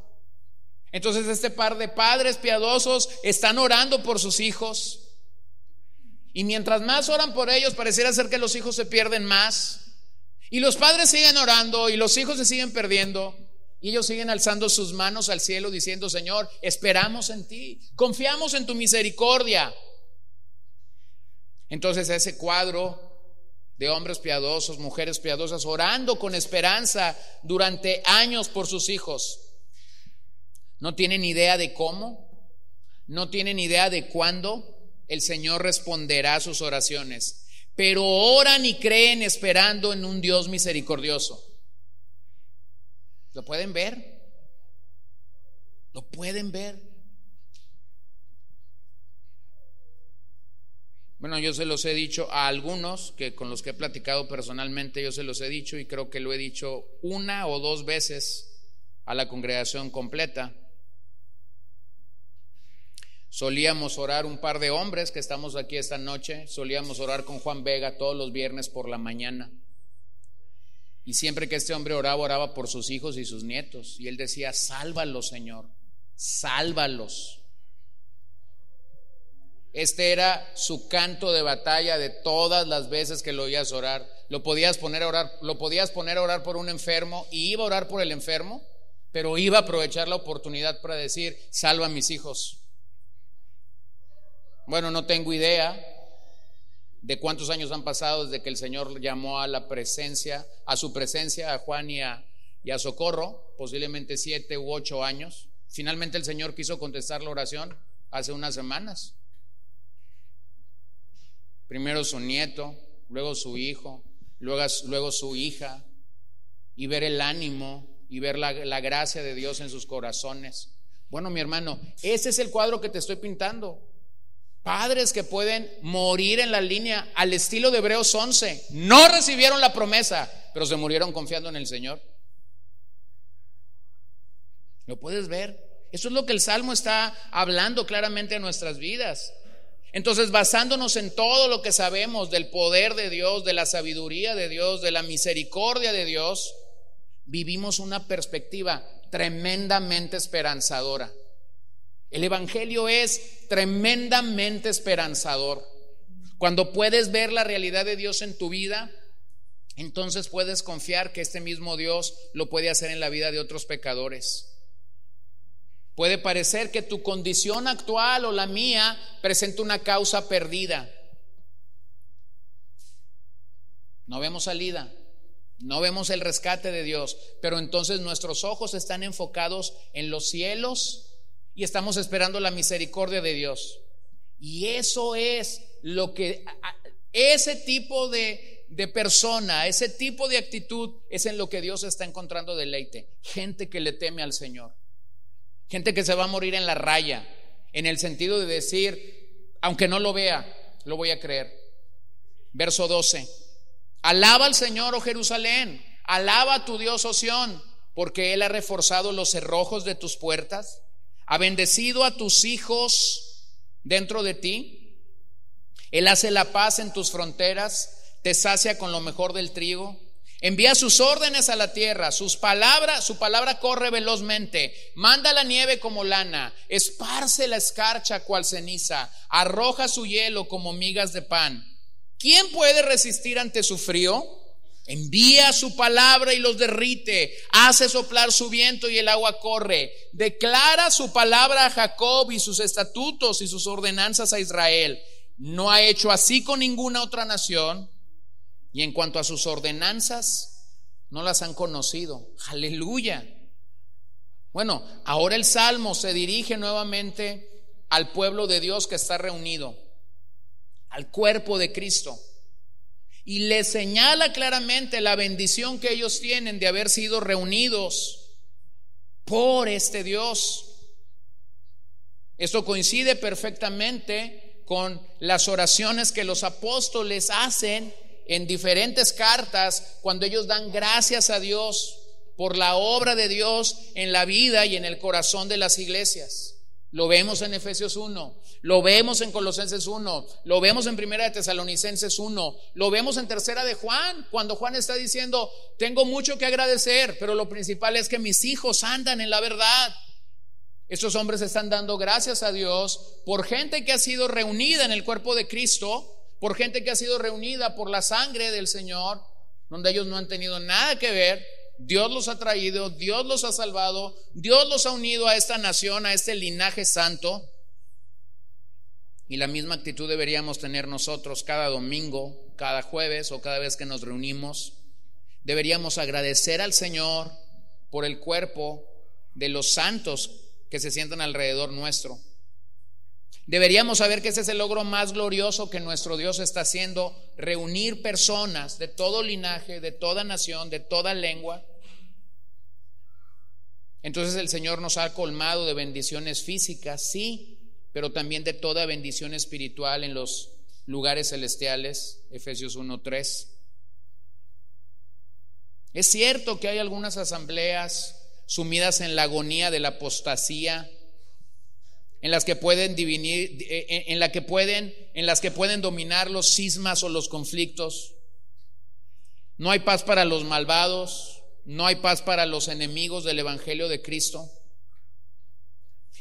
Entonces este par de padres piadosos están orando por sus hijos y mientras más oran por ellos, pareciera ser que los hijos se pierden más. Y los padres siguen orando y los hijos se siguen perdiendo. Y ellos siguen alzando sus manos al cielo diciendo, Señor, esperamos en ti, confiamos en tu misericordia. Entonces ese cuadro de hombres piadosos, mujeres piadosas, orando con esperanza durante años por sus hijos, no tienen idea de cómo, no tienen idea de cuándo, el Señor responderá a sus oraciones. Pero oran y creen esperando en un Dios misericordioso. ¿Lo pueden ver? ¿Lo pueden ver? Bueno, yo se los he dicho a algunos que con los que he platicado personalmente, yo se los he dicho y creo que lo he dicho una o dos veces a la congregación completa. Solíamos orar un par de hombres que estamos aquí esta noche, solíamos orar con Juan Vega todos los viernes por la mañana. Y siempre que este hombre oraba, oraba por sus hijos y sus nietos. Y él decía, sálvalos, Señor, sálvalos. Este era su canto de batalla de todas las veces que lo oías orar. Lo podías poner a orar, lo podías poner a orar por un enfermo y iba a orar por el enfermo, pero iba a aprovechar la oportunidad para decir, salva a mis hijos. Bueno, no tengo idea de cuántos años han pasado desde que el Señor llamó a la presencia, a su presencia a Juan y a, Socorro, posiblemente siete u ocho años. Finalmente el Señor quiso contestar la oración hace unas semanas. Primero su nieto, luego su hijo, luego, su hija, y ver el ánimo y ver la gracia de Dios en sus corazones. Bueno, mi hermano, ese es el cuadro que te estoy pintando. Padres que pueden morir en la línea al estilo de Hebreos 11. No recibieron la promesa, pero se murieron confiando en el Señor. ¿Lo puedes ver? Eso es lo que el Salmo está hablando claramente en nuestras vidas. Entonces, basándonos en todo lo que sabemos del poder de Dios, de la sabiduría de Dios, de la misericordia de Dios, vivimos una perspectiva tremendamente esperanzadora. El Evangelio es tremendamente esperanzador. Cuando puedes ver la realidad de Dios en tu vida, entonces puedes confiar que este mismo Dios lo puede hacer en la vida de otros pecadores. Puede parecer que tu condición actual o la mía presenta una causa perdida. No vemos salida, no vemos el rescate de Dios, pero entonces nuestros ojos están enfocados en los cielos y estamos esperando la misericordia de Dios. Y eso es lo que, ese tipo de, persona, ese tipo de actitud es en lo que Dios está encontrando deleite. Gente que le teme al Señor. Gente que se va a morir en la raya, en el sentido de decir, aunque no lo vea, lo voy a creer. Verso 12. Alaba al Señor, oh Jerusalén, alaba a tu Dios, oh Sión, porque Él ha reforzado los cerrojos de tus puertas, ha bendecido a tus hijos dentro de ti. Él hace la paz en tus fronteras, te sacia con lo mejor del trigo Envía sus órdenes a la tierra, sus palabras, su palabra corre velozmente, manda la nieve como lana, esparce la escarcha cual ceniza, arroja su hielo como migas de pan. ¿Quién puede resistir ante su frío? Envía su palabra y los derrite, hace soplar su viento y el agua corre, declara su palabra a Jacob y sus estatutos y sus ordenanzas a Israel. No ha hecho así con ninguna otra nación y en cuanto a sus ordenanzas, no las han conocido. Aleluya. Bueno, ahora el Salmo se dirige nuevamente al pueblo de Dios que está reunido, al cuerpo de Cristo. Y le señala claramente la bendición que ellos tienen de haber sido reunidos por este Dios. Esto coincide perfectamente con las oraciones que los apóstoles hacen en diferentes cartas cuando ellos dan gracias a Dios por la obra de Dios en la vida y en el corazón de las iglesias. Lo vemos en Efesios 1, lo vemos en Colosenses 1, lo vemos en Primera de Tesalonicenses 1, lo vemos en Tercera de Juan, cuando Juan está diciendo, tengo mucho que agradecer, pero lo principal es que mis hijos andan en la verdad. Estos hombres están dando gracias a Dios por gente que ha sido reunida en el cuerpo de Cristo por gente que ha sido reunida por la sangre del Señor, donde ellos no han tenido nada que ver. Dios los ha traído, Dios los ha salvado, Dios los ha unido a esta nación, a este linaje santo. Y la misma actitud deberíamos tener nosotros cada domingo, cada jueves o cada vez que nos reunimos. Deberíamos agradecer al Señor por el cuerpo de los santos que se sientan alrededor nuestro. Deberíamos saber que ese es el logro más glorioso que nuestro Dios está haciendo, reunir personas de todo linaje, de toda nación, de toda lengua. Entonces el Señor nos ha colmado de bendiciones físicas, sí, pero también de toda bendición espiritual en los lugares celestiales, Efesios 1.3. Es cierto que hay algunas asambleas sumidas en la agonía de la apostasía, en las que pueden divinir, eh, eh, en que pueden, en las que pueden dominar los sismas o los conflictos. No hay paz para los malvados, no hay paz para los enemigos del evangelio de Cristo.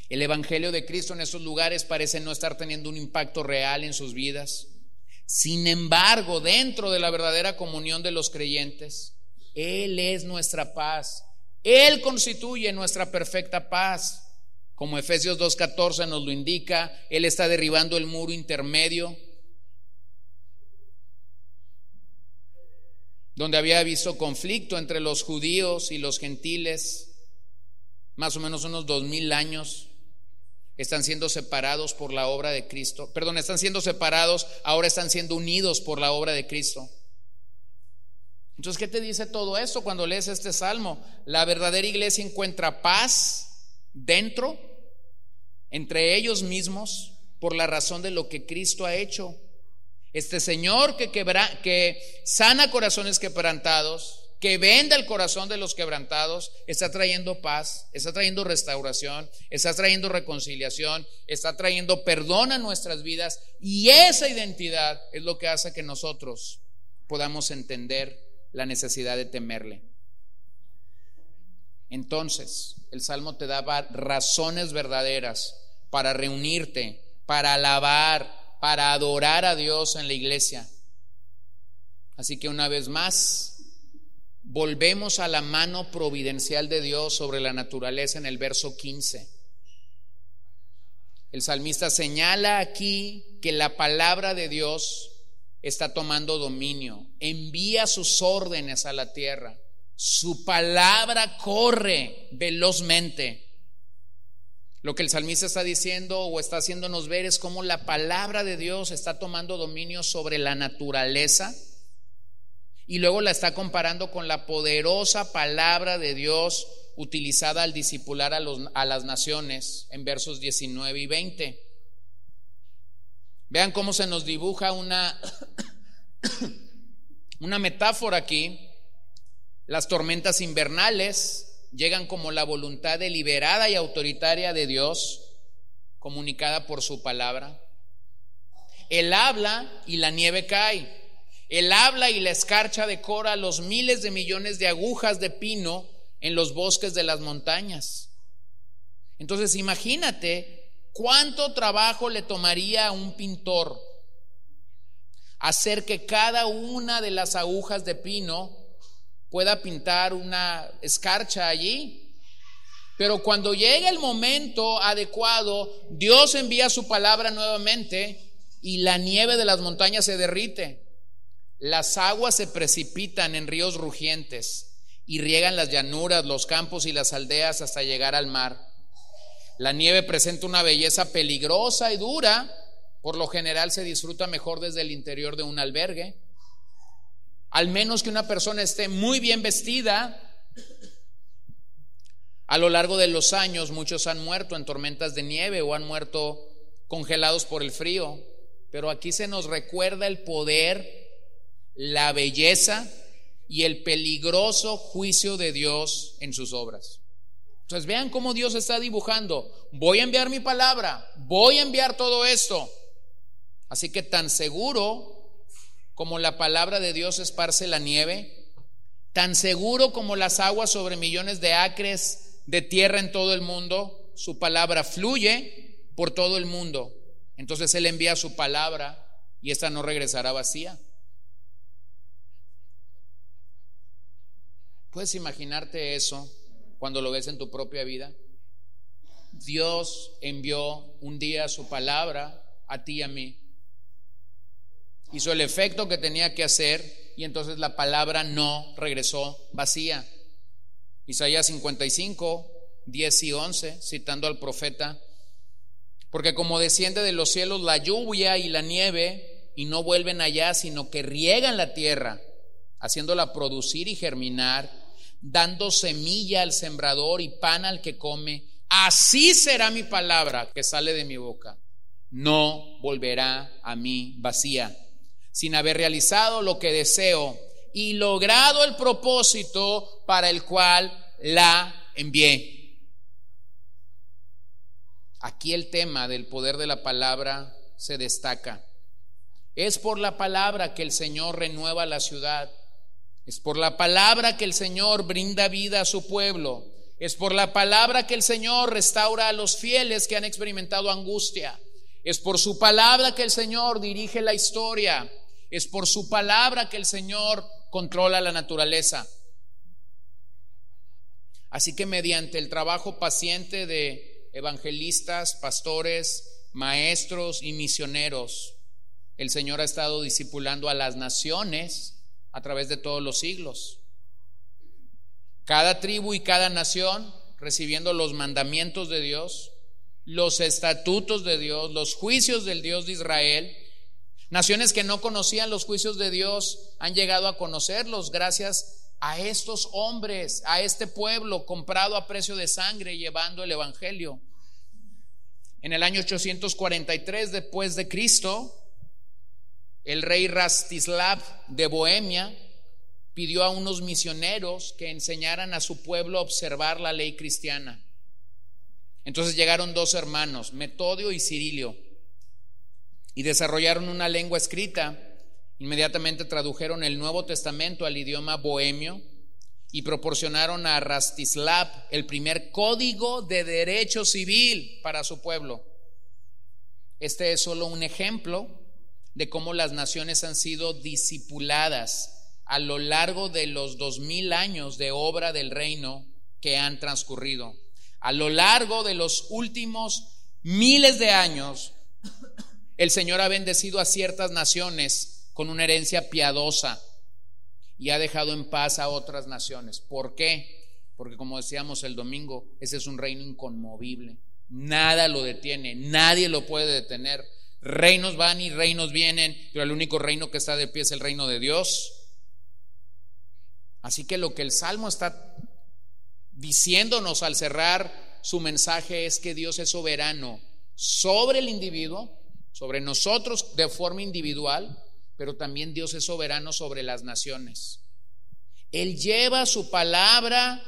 El Evangelio de Cristo en esos lugares parece no estar teniendo un impacto real en sus vidas. Sin embargo, dentro de la verdadera comunión de los creyentes, Él es nuestra paz. Él constituye nuestra perfecta paz. Como Efesios 2.14 nos lo indica, Él está derribando el muro intermedio donde había visto conflicto entre los judíos y los gentiles, más o menos unos dos mil años, están siendo separados por la obra de Cristo. Perdón, están siendo separados, ahora están siendo unidos por la obra de Cristo. Entonces, ¿qué te dice todo esto cuando lees este salmo? La verdadera iglesia encuentra paz dentro, entre ellos mismos, por la razón de lo que Cristo ha hecho. Este Señor que, quebra, que sana corazones quebrantados, que venda el corazón de los quebrantados, está trayendo paz, está trayendo restauración, está trayendo reconciliación, está trayendo perdón a nuestras vidas y esa identidad es lo que hace que nosotros podamos entender la necesidad de temerle. Entonces, el Salmo te daba razones verdaderas para reunirte, para alabar, para adorar a Dios en la iglesia. Así que una vez más, volvemos a la mano providencial de Dios sobre la naturaleza en el verso 15. El salmista señala aquí que la palabra de Dios está tomando dominio, envía sus órdenes a la tierra, su palabra corre velozmente. Lo que el salmista está diciendo o está haciéndonos ver es cómo la palabra de Dios está tomando dominio sobre la naturaleza y luego la está comparando con la poderosa palabra de Dios utilizada al discipular a, a las naciones en versos 19 y 20. Vean cómo se nos dibuja una, una metáfora aquí. Las tormentas invernales llegan como la voluntad deliberada y autoritaria de Dios, comunicada por su palabra. Él habla y la nieve cae. Él habla y la escarcha decora los miles de millones de agujas de pino en los bosques de las montañas. Entonces imagínate cuánto trabajo le tomaría a un pintor hacer que cada una de las agujas de pino pueda pintar una escarcha allí. Pero cuando llega el momento adecuado, Dios envía su palabra nuevamente y la nieve de las montañas se derrite. Las aguas se precipitan en ríos rugientes y riegan las llanuras, los campos y las aldeas hasta llegar al mar. La nieve presenta una belleza peligrosa y dura, por lo general se disfruta mejor desde el interior de un albergue. Al menos que una persona esté muy bien vestida. A lo largo de los años muchos han muerto en tormentas de nieve o han muerto congelados por el frío. Pero aquí se nos recuerda el poder, la belleza y el peligroso juicio de Dios en sus obras. Entonces vean cómo Dios está dibujando. Voy a enviar mi palabra, voy a enviar todo esto. Así que tan seguro como la palabra de Dios esparce la nieve, tan seguro como las aguas sobre millones de acres de tierra en todo el mundo, su palabra fluye por todo el mundo. Entonces Él envía su palabra y esta no regresará vacía. ¿Puedes imaginarte eso cuando lo ves en tu propia vida? Dios envió un día su palabra a ti y a mí hizo el efecto que tenía que hacer y entonces la palabra no regresó vacía. Isaías 55, 10 y 11, citando al profeta, porque como desciende de los cielos la lluvia y la nieve y no vuelven allá, sino que riegan la tierra, haciéndola producir y germinar, dando semilla al sembrador y pan al que come, así será mi palabra que sale de mi boca. No volverá a mí vacía sin haber realizado lo que deseo y logrado el propósito para el cual la envié. Aquí el tema del poder de la palabra se destaca. Es por la palabra que el Señor renueva la ciudad. Es por la palabra que el Señor brinda vida a su pueblo. Es por la palabra que el Señor restaura a los fieles que han experimentado angustia. Es por su palabra que el Señor dirige la historia. Es por su palabra que el Señor controla la naturaleza. Así que mediante el trabajo paciente de evangelistas, pastores, maestros y misioneros, el Señor ha estado discipulando a las naciones a través de todos los siglos. Cada tribu y cada nación recibiendo los mandamientos de Dios, los estatutos de Dios, los juicios del Dios de Israel. Naciones que no conocían los juicios de Dios han llegado a conocerlos gracias a estos hombres, a este pueblo comprado a precio de sangre llevando el Evangelio. En el año 843 después de Cristo, el rey Rastislav de Bohemia pidió a unos misioneros que enseñaran a su pueblo a observar la ley cristiana. Entonces llegaron dos hermanos, Metodio y Cirilio, y desarrollaron una lengua escrita. Inmediatamente tradujeron el Nuevo Testamento al idioma bohemio y proporcionaron a Rastislav el primer código de derecho civil para su pueblo. Este es solo un ejemplo de cómo las naciones han sido discipuladas a lo largo de los dos mil años de obra del reino que han transcurrido. A lo largo de los últimos miles de años, el Señor ha bendecido a ciertas naciones con una herencia piadosa y ha dejado en paz a otras naciones. ¿Por qué? Porque como decíamos el domingo, ese es un reino inconmovible. Nada lo detiene, nadie lo puede detener. Reinos van y reinos vienen, pero el único reino que está de pie es el reino de Dios. Así que lo que el Salmo está diciéndonos al cerrar su mensaje es que Dios es soberano sobre el individuo, sobre nosotros de forma individual, pero también Dios es soberano sobre las naciones. Él lleva su palabra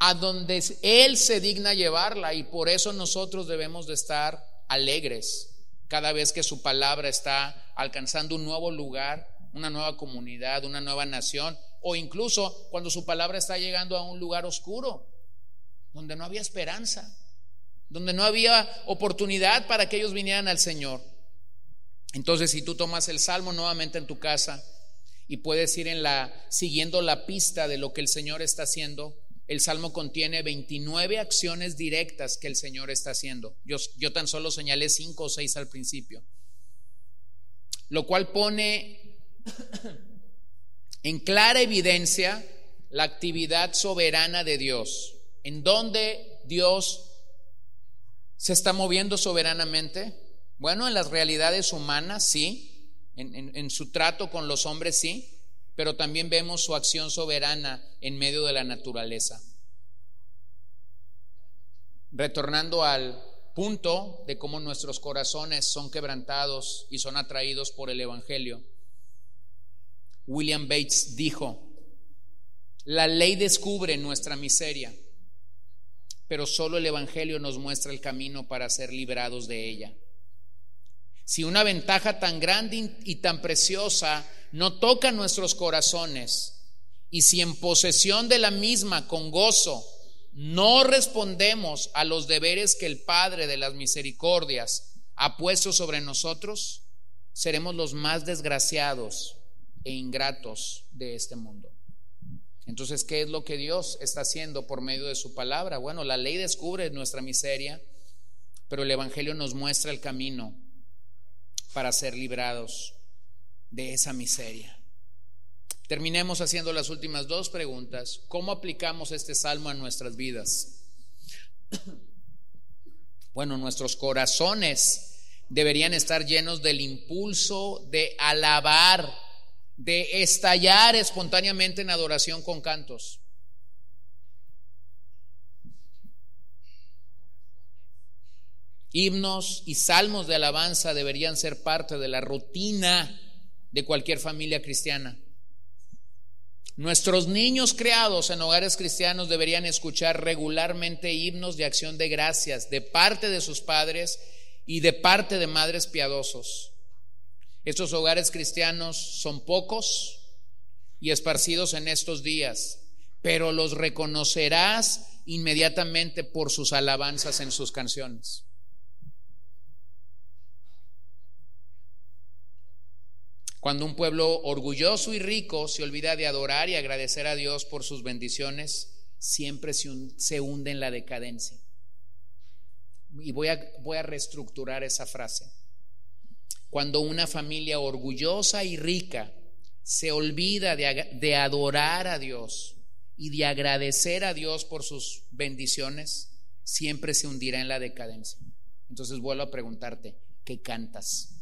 a donde Él se digna llevarla y por eso nosotros debemos de estar alegres cada vez que su palabra está alcanzando un nuevo lugar, una nueva comunidad, una nueva nación o incluso cuando su palabra está llegando a un lugar oscuro, donde no había esperanza, donde no había oportunidad para que ellos vinieran al Señor. Entonces, si tú tomas el salmo nuevamente en tu casa y puedes ir en la siguiendo la pista de lo que el Señor está haciendo, el salmo contiene 29 acciones directas que el Señor está haciendo. Yo, yo tan solo señalé 5 o 6 al principio. Lo cual pone en clara evidencia la actividad soberana de Dios, en donde Dios se está moviendo soberanamente. Bueno, en las realidades humanas, sí, en, su trato con los hombres, sí, pero también vemos su acción soberana en medio de la naturaleza. Retornando al punto de cómo nuestros corazones son quebrantados y son atraídos por el Evangelio. William Bates dijo, la ley descubre nuestra miseria, pero solo el Evangelio nos muestra el camino para ser liberados de ella. Si una ventaja tan grande y tan preciosa no toca nuestros corazones, y si en posesión de la misma con gozo no respondemos a los deberes que el Padre de las Misericordias ha puesto sobre nosotros, seremos los más desgraciados e ingratos de este mundo. Entonces, ¿qué es lo que Dios está haciendo por medio de su palabra? Bueno, la ley descubre nuestra miseria, pero el Evangelio nos muestra el camino para ser librados de esa miseria. Terminemos haciendo las últimas dos preguntas. ¿Cómo aplicamos este salmo a nuestras vidas? Bueno, nuestros corazones deberían estar llenos del impulso de alabar de estallar espontáneamente en adoración con cantos. Himnos y salmos de alabanza deberían ser parte de la rutina de cualquier familia cristiana. Nuestros niños creados en hogares cristianos deberían escuchar regularmente himnos de acción de gracias de parte de sus padres y de parte de madres piadosos. Estos hogares cristianos son pocos y esparcidos en estos días, pero los reconocerás inmediatamente por sus alabanzas en sus canciones. Cuando un pueblo orgulloso y rico se olvida de adorar y agradecer a Dios por sus bendiciones, siempre se hunde en la decadencia. Y voy a, voy a reestructurar esa frase. Cuando una familia orgullosa y rica se olvida de, adorar a Dios y de agradecer a Dios por sus bendiciones, siempre se hundirá en la decadencia. Entonces vuelvo a preguntarte, ¿qué cantas?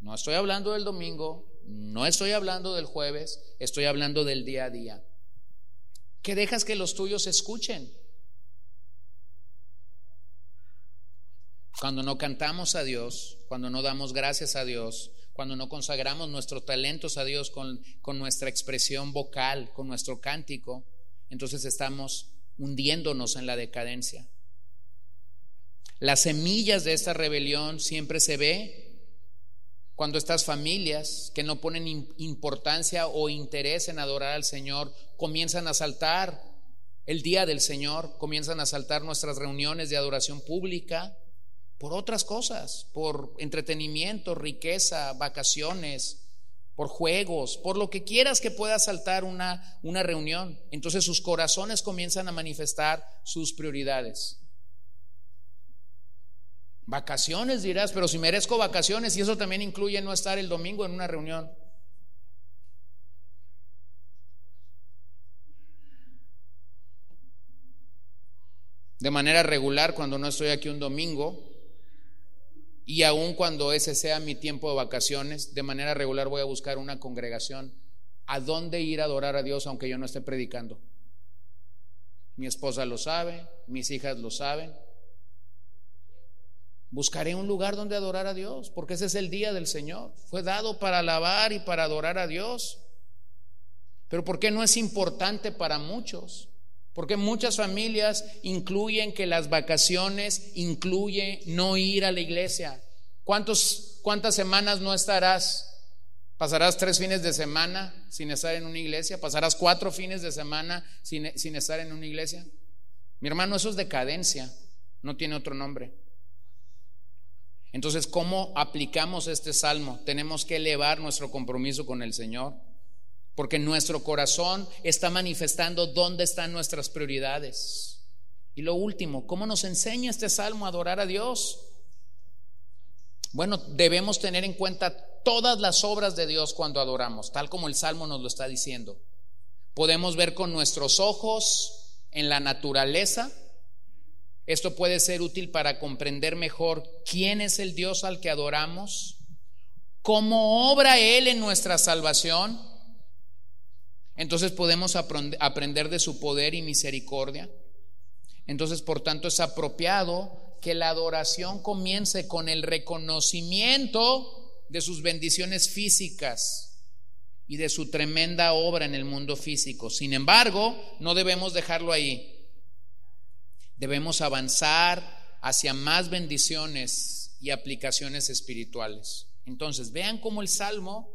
No estoy hablando del domingo, no estoy hablando del jueves, estoy hablando del día a día. ¿Qué dejas que los tuyos escuchen? Cuando no cantamos a Dios, cuando no damos gracias a Dios, cuando no consagramos nuestros talentos a Dios con, nuestra expresión vocal, con nuestro cántico, entonces estamos hundiéndonos en la decadencia. Las semillas de esta rebelión siempre se ve cuando estas familias que no ponen importancia o interés en adorar al Señor comienzan a saltar el día del Señor, comienzan a saltar nuestras reuniones de adoración pública por otras cosas, por entretenimiento, riqueza, vacaciones, por juegos, por lo que quieras que pueda saltar una, una reunión. Entonces sus corazones comienzan a manifestar sus prioridades. Vacaciones dirás, pero si merezco vacaciones y eso también incluye no estar el domingo en una reunión. De manera regular, cuando no estoy aquí un domingo, y aun cuando ese sea mi tiempo de vacaciones, de manera regular voy a buscar una congregación a dónde ir a adorar a Dios aunque yo no esté predicando. Mi esposa lo sabe, mis hijas lo saben, Buscaré un lugar donde adorar a Dios, porque ese es el día del Señor. Fue dado para alabar y para adorar a Dios. Pero ¿por qué no es importante para muchos? Porque muchas familias incluyen que las vacaciones incluye no ir a la iglesia. ¿Cuántos, ¿Cuántas semanas no estarás? ¿Pasarás tres fines de semana sin estar en una iglesia? ¿Pasarás cuatro fines de semana sin, sin estar en una iglesia? Mi hermano, eso es decadencia, no tiene otro nombre. Entonces, ¿cómo aplicamos este salmo? Tenemos que elevar nuestro compromiso con el Señor, porque nuestro corazón está manifestando dónde están nuestras prioridades. Y lo último, ¿cómo nos enseña este salmo a adorar a Dios? Bueno, debemos tener en cuenta todas las obras de Dios cuando adoramos, tal como el salmo nos lo está diciendo. Podemos ver con nuestros ojos en la naturaleza, esto puede ser útil para comprender mejor quién es el Dios al que adoramos, cómo obra Él en nuestra salvación. Entonces podemos aprender de su poder y misericordia. Entonces, por tanto, es apropiado que la adoración comience con el reconocimiento de sus bendiciones físicas y de su tremenda obra en el mundo físico. Sin embargo, no debemos dejarlo ahí debemos avanzar hacia más bendiciones y aplicaciones espirituales. Entonces, vean cómo el Salmo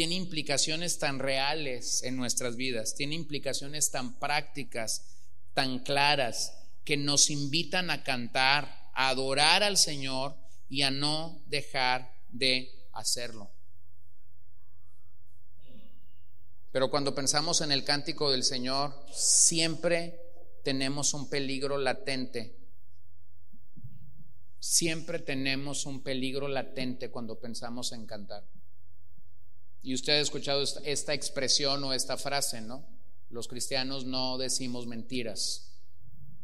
tiene implicaciones tan reales en nuestras vidas, tiene implicaciones tan prácticas, tan claras, que nos invitan a cantar, a adorar al Señor y a no dejar de hacerlo. Pero cuando pensamos en el cántico del Señor, siempre tenemos un peligro latente. Siempre tenemos un peligro latente cuando pensamos en cantar. Y usted ha escuchado esta, expresión o esta frase, ¿no? Los cristianos no decimos mentiras,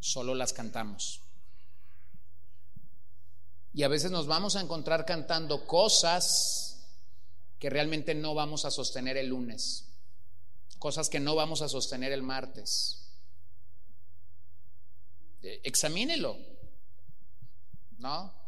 solo las cantamos. Y a veces nos vamos a encontrar cantando cosas que realmente no vamos a sostener el lunes, cosas que no vamos a sostener el martes, eh, examínelo. ¿No?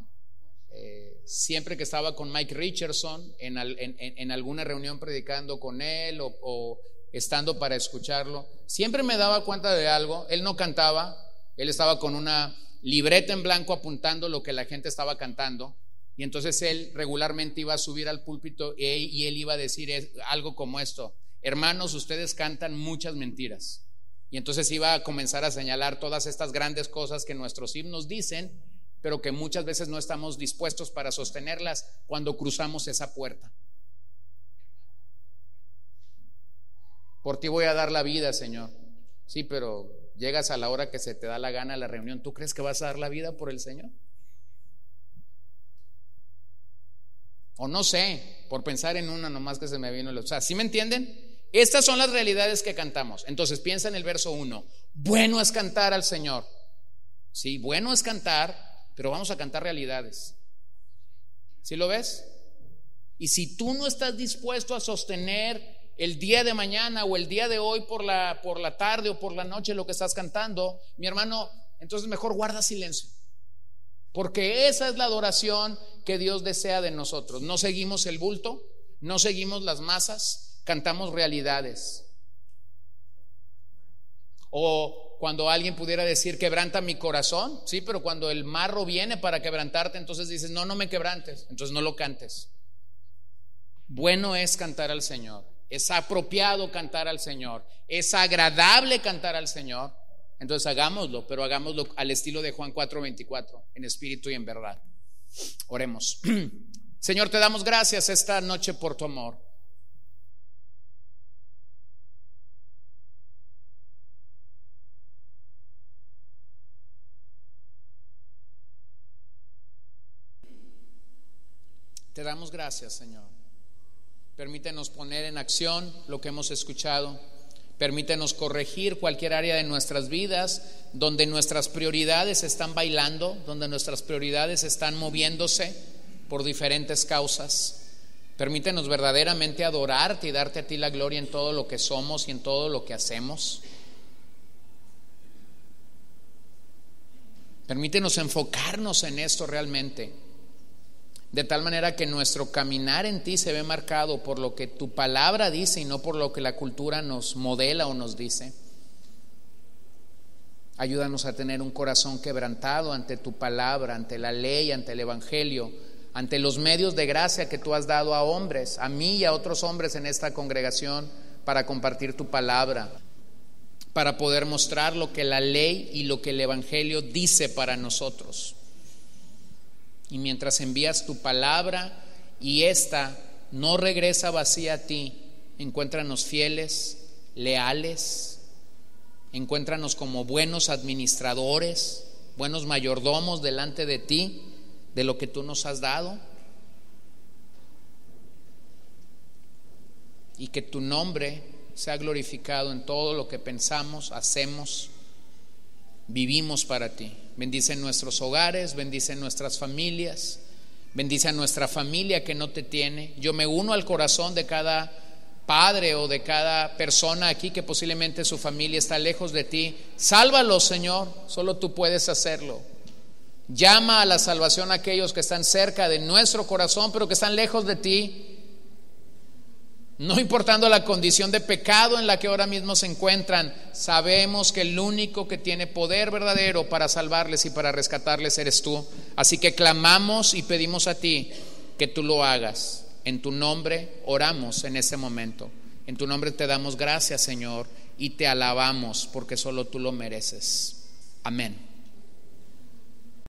Eh, siempre que estaba con Mike Richardson en, alguna reunión predicando con él o, estando para escucharlo, siempre me daba cuenta de algo. Él no cantaba, él estaba con una libreta en blanco apuntando lo que la gente estaba cantando. Y entonces él regularmente iba a subir al púlpito y él iba a decir algo como esto, hermanos, ustedes cantan muchas mentiras. Y entonces iba a comenzar a señalar todas estas grandes cosas que nuestros himnos dicen, pero que muchas veces no estamos dispuestos para sostenerlas cuando cruzamos esa puerta. Por ti voy a dar la vida, Señor. Sí, pero llegas a la hora que se te da la gana a la reunión. ¿Tú crees que vas a dar la vida por el Señor? O no sé, por pensar en una nomás que se me vino. O sea, ¿sí me entienden? Estas son las realidades que cantamos. Entonces piensa en el verso 1. Bueno es cantar al Señor. Sí, bueno es cantar, pero vamos a cantar realidades. ¿Sí lo ves? Y si tú no estás dispuesto a sostener el día de mañana o el día de hoy por la, por la tarde o por la noche lo que estás cantando, mi hermano, entonces mejor guarda silencio. Porque esa es la adoración que Dios desea de nosotros. No seguimos el bulto, no seguimos las masas, cantamos realidades. O cuando alguien pudiera decir, quebranta mi corazón, sí, pero cuando el marro viene para quebrantarte, entonces dices, no, no me quebrantes, entonces no lo cantes. Bueno es cantar al Señor, es apropiado cantar al Señor, es agradable cantar al Señor. Entonces hagámoslo, pero hagámoslo al estilo de Juan 4:24, en espíritu y en verdad. Oremos. Señor, te damos gracias esta noche por tu amor. Te damos gracias, Señor. Permítenos poner en acción lo que hemos escuchado. Permítenos corregir cualquier área de nuestras vidas donde nuestras prioridades están bailando, donde nuestras prioridades están moviéndose por diferentes causas. Permítenos verdaderamente adorarte y darte a ti la gloria en todo lo que somos y en todo lo que hacemos. Permítenos enfocarnos en esto realmente de tal manera que nuestro caminar en ti se ve marcado por lo que tu palabra dice y no por lo que la cultura nos modela o nos dice. Ayúdanos a tener un corazón quebrantado ante tu palabra, ante la ley, ante el Evangelio, ante los medios de gracia que tú has dado a hombres, a mí y a otros hombres en esta congregación para compartir tu palabra, para poder mostrar lo que la ley y lo que el Evangelio dice para nosotros. Y mientras envías tu palabra y esta no regresa vacía a ti, encuéntranos fieles, leales, encuéntranos como buenos administradores, buenos mayordomos delante de ti, de lo que tú nos has dado. Y que tu nombre sea glorificado en todo lo que pensamos, hacemos, vivimos para ti. Bendice nuestros hogares, bendice nuestras familias, bendice a nuestra familia que no te tiene. Yo me uno al corazón de cada padre o de cada persona aquí que posiblemente su familia está lejos de ti. Sálvalos, Señor, solo tú puedes hacerlo. Llama a la salvación a aquellos que están cerca de nuestro corazón, pero que están lejos de ti. No importando la condición de pecado en la que ahora mismo se encuentran, sabemos que el único que tiene poder verdadero para salvarles y para rescatarles eres tú. Así que clamamos y pedimos a ti que tú lo hagas. En tu nombre oramos en ese momento. En tu nombre te damos gracias, Señor, y te alabamos porque solo tú lo mereces. Amén.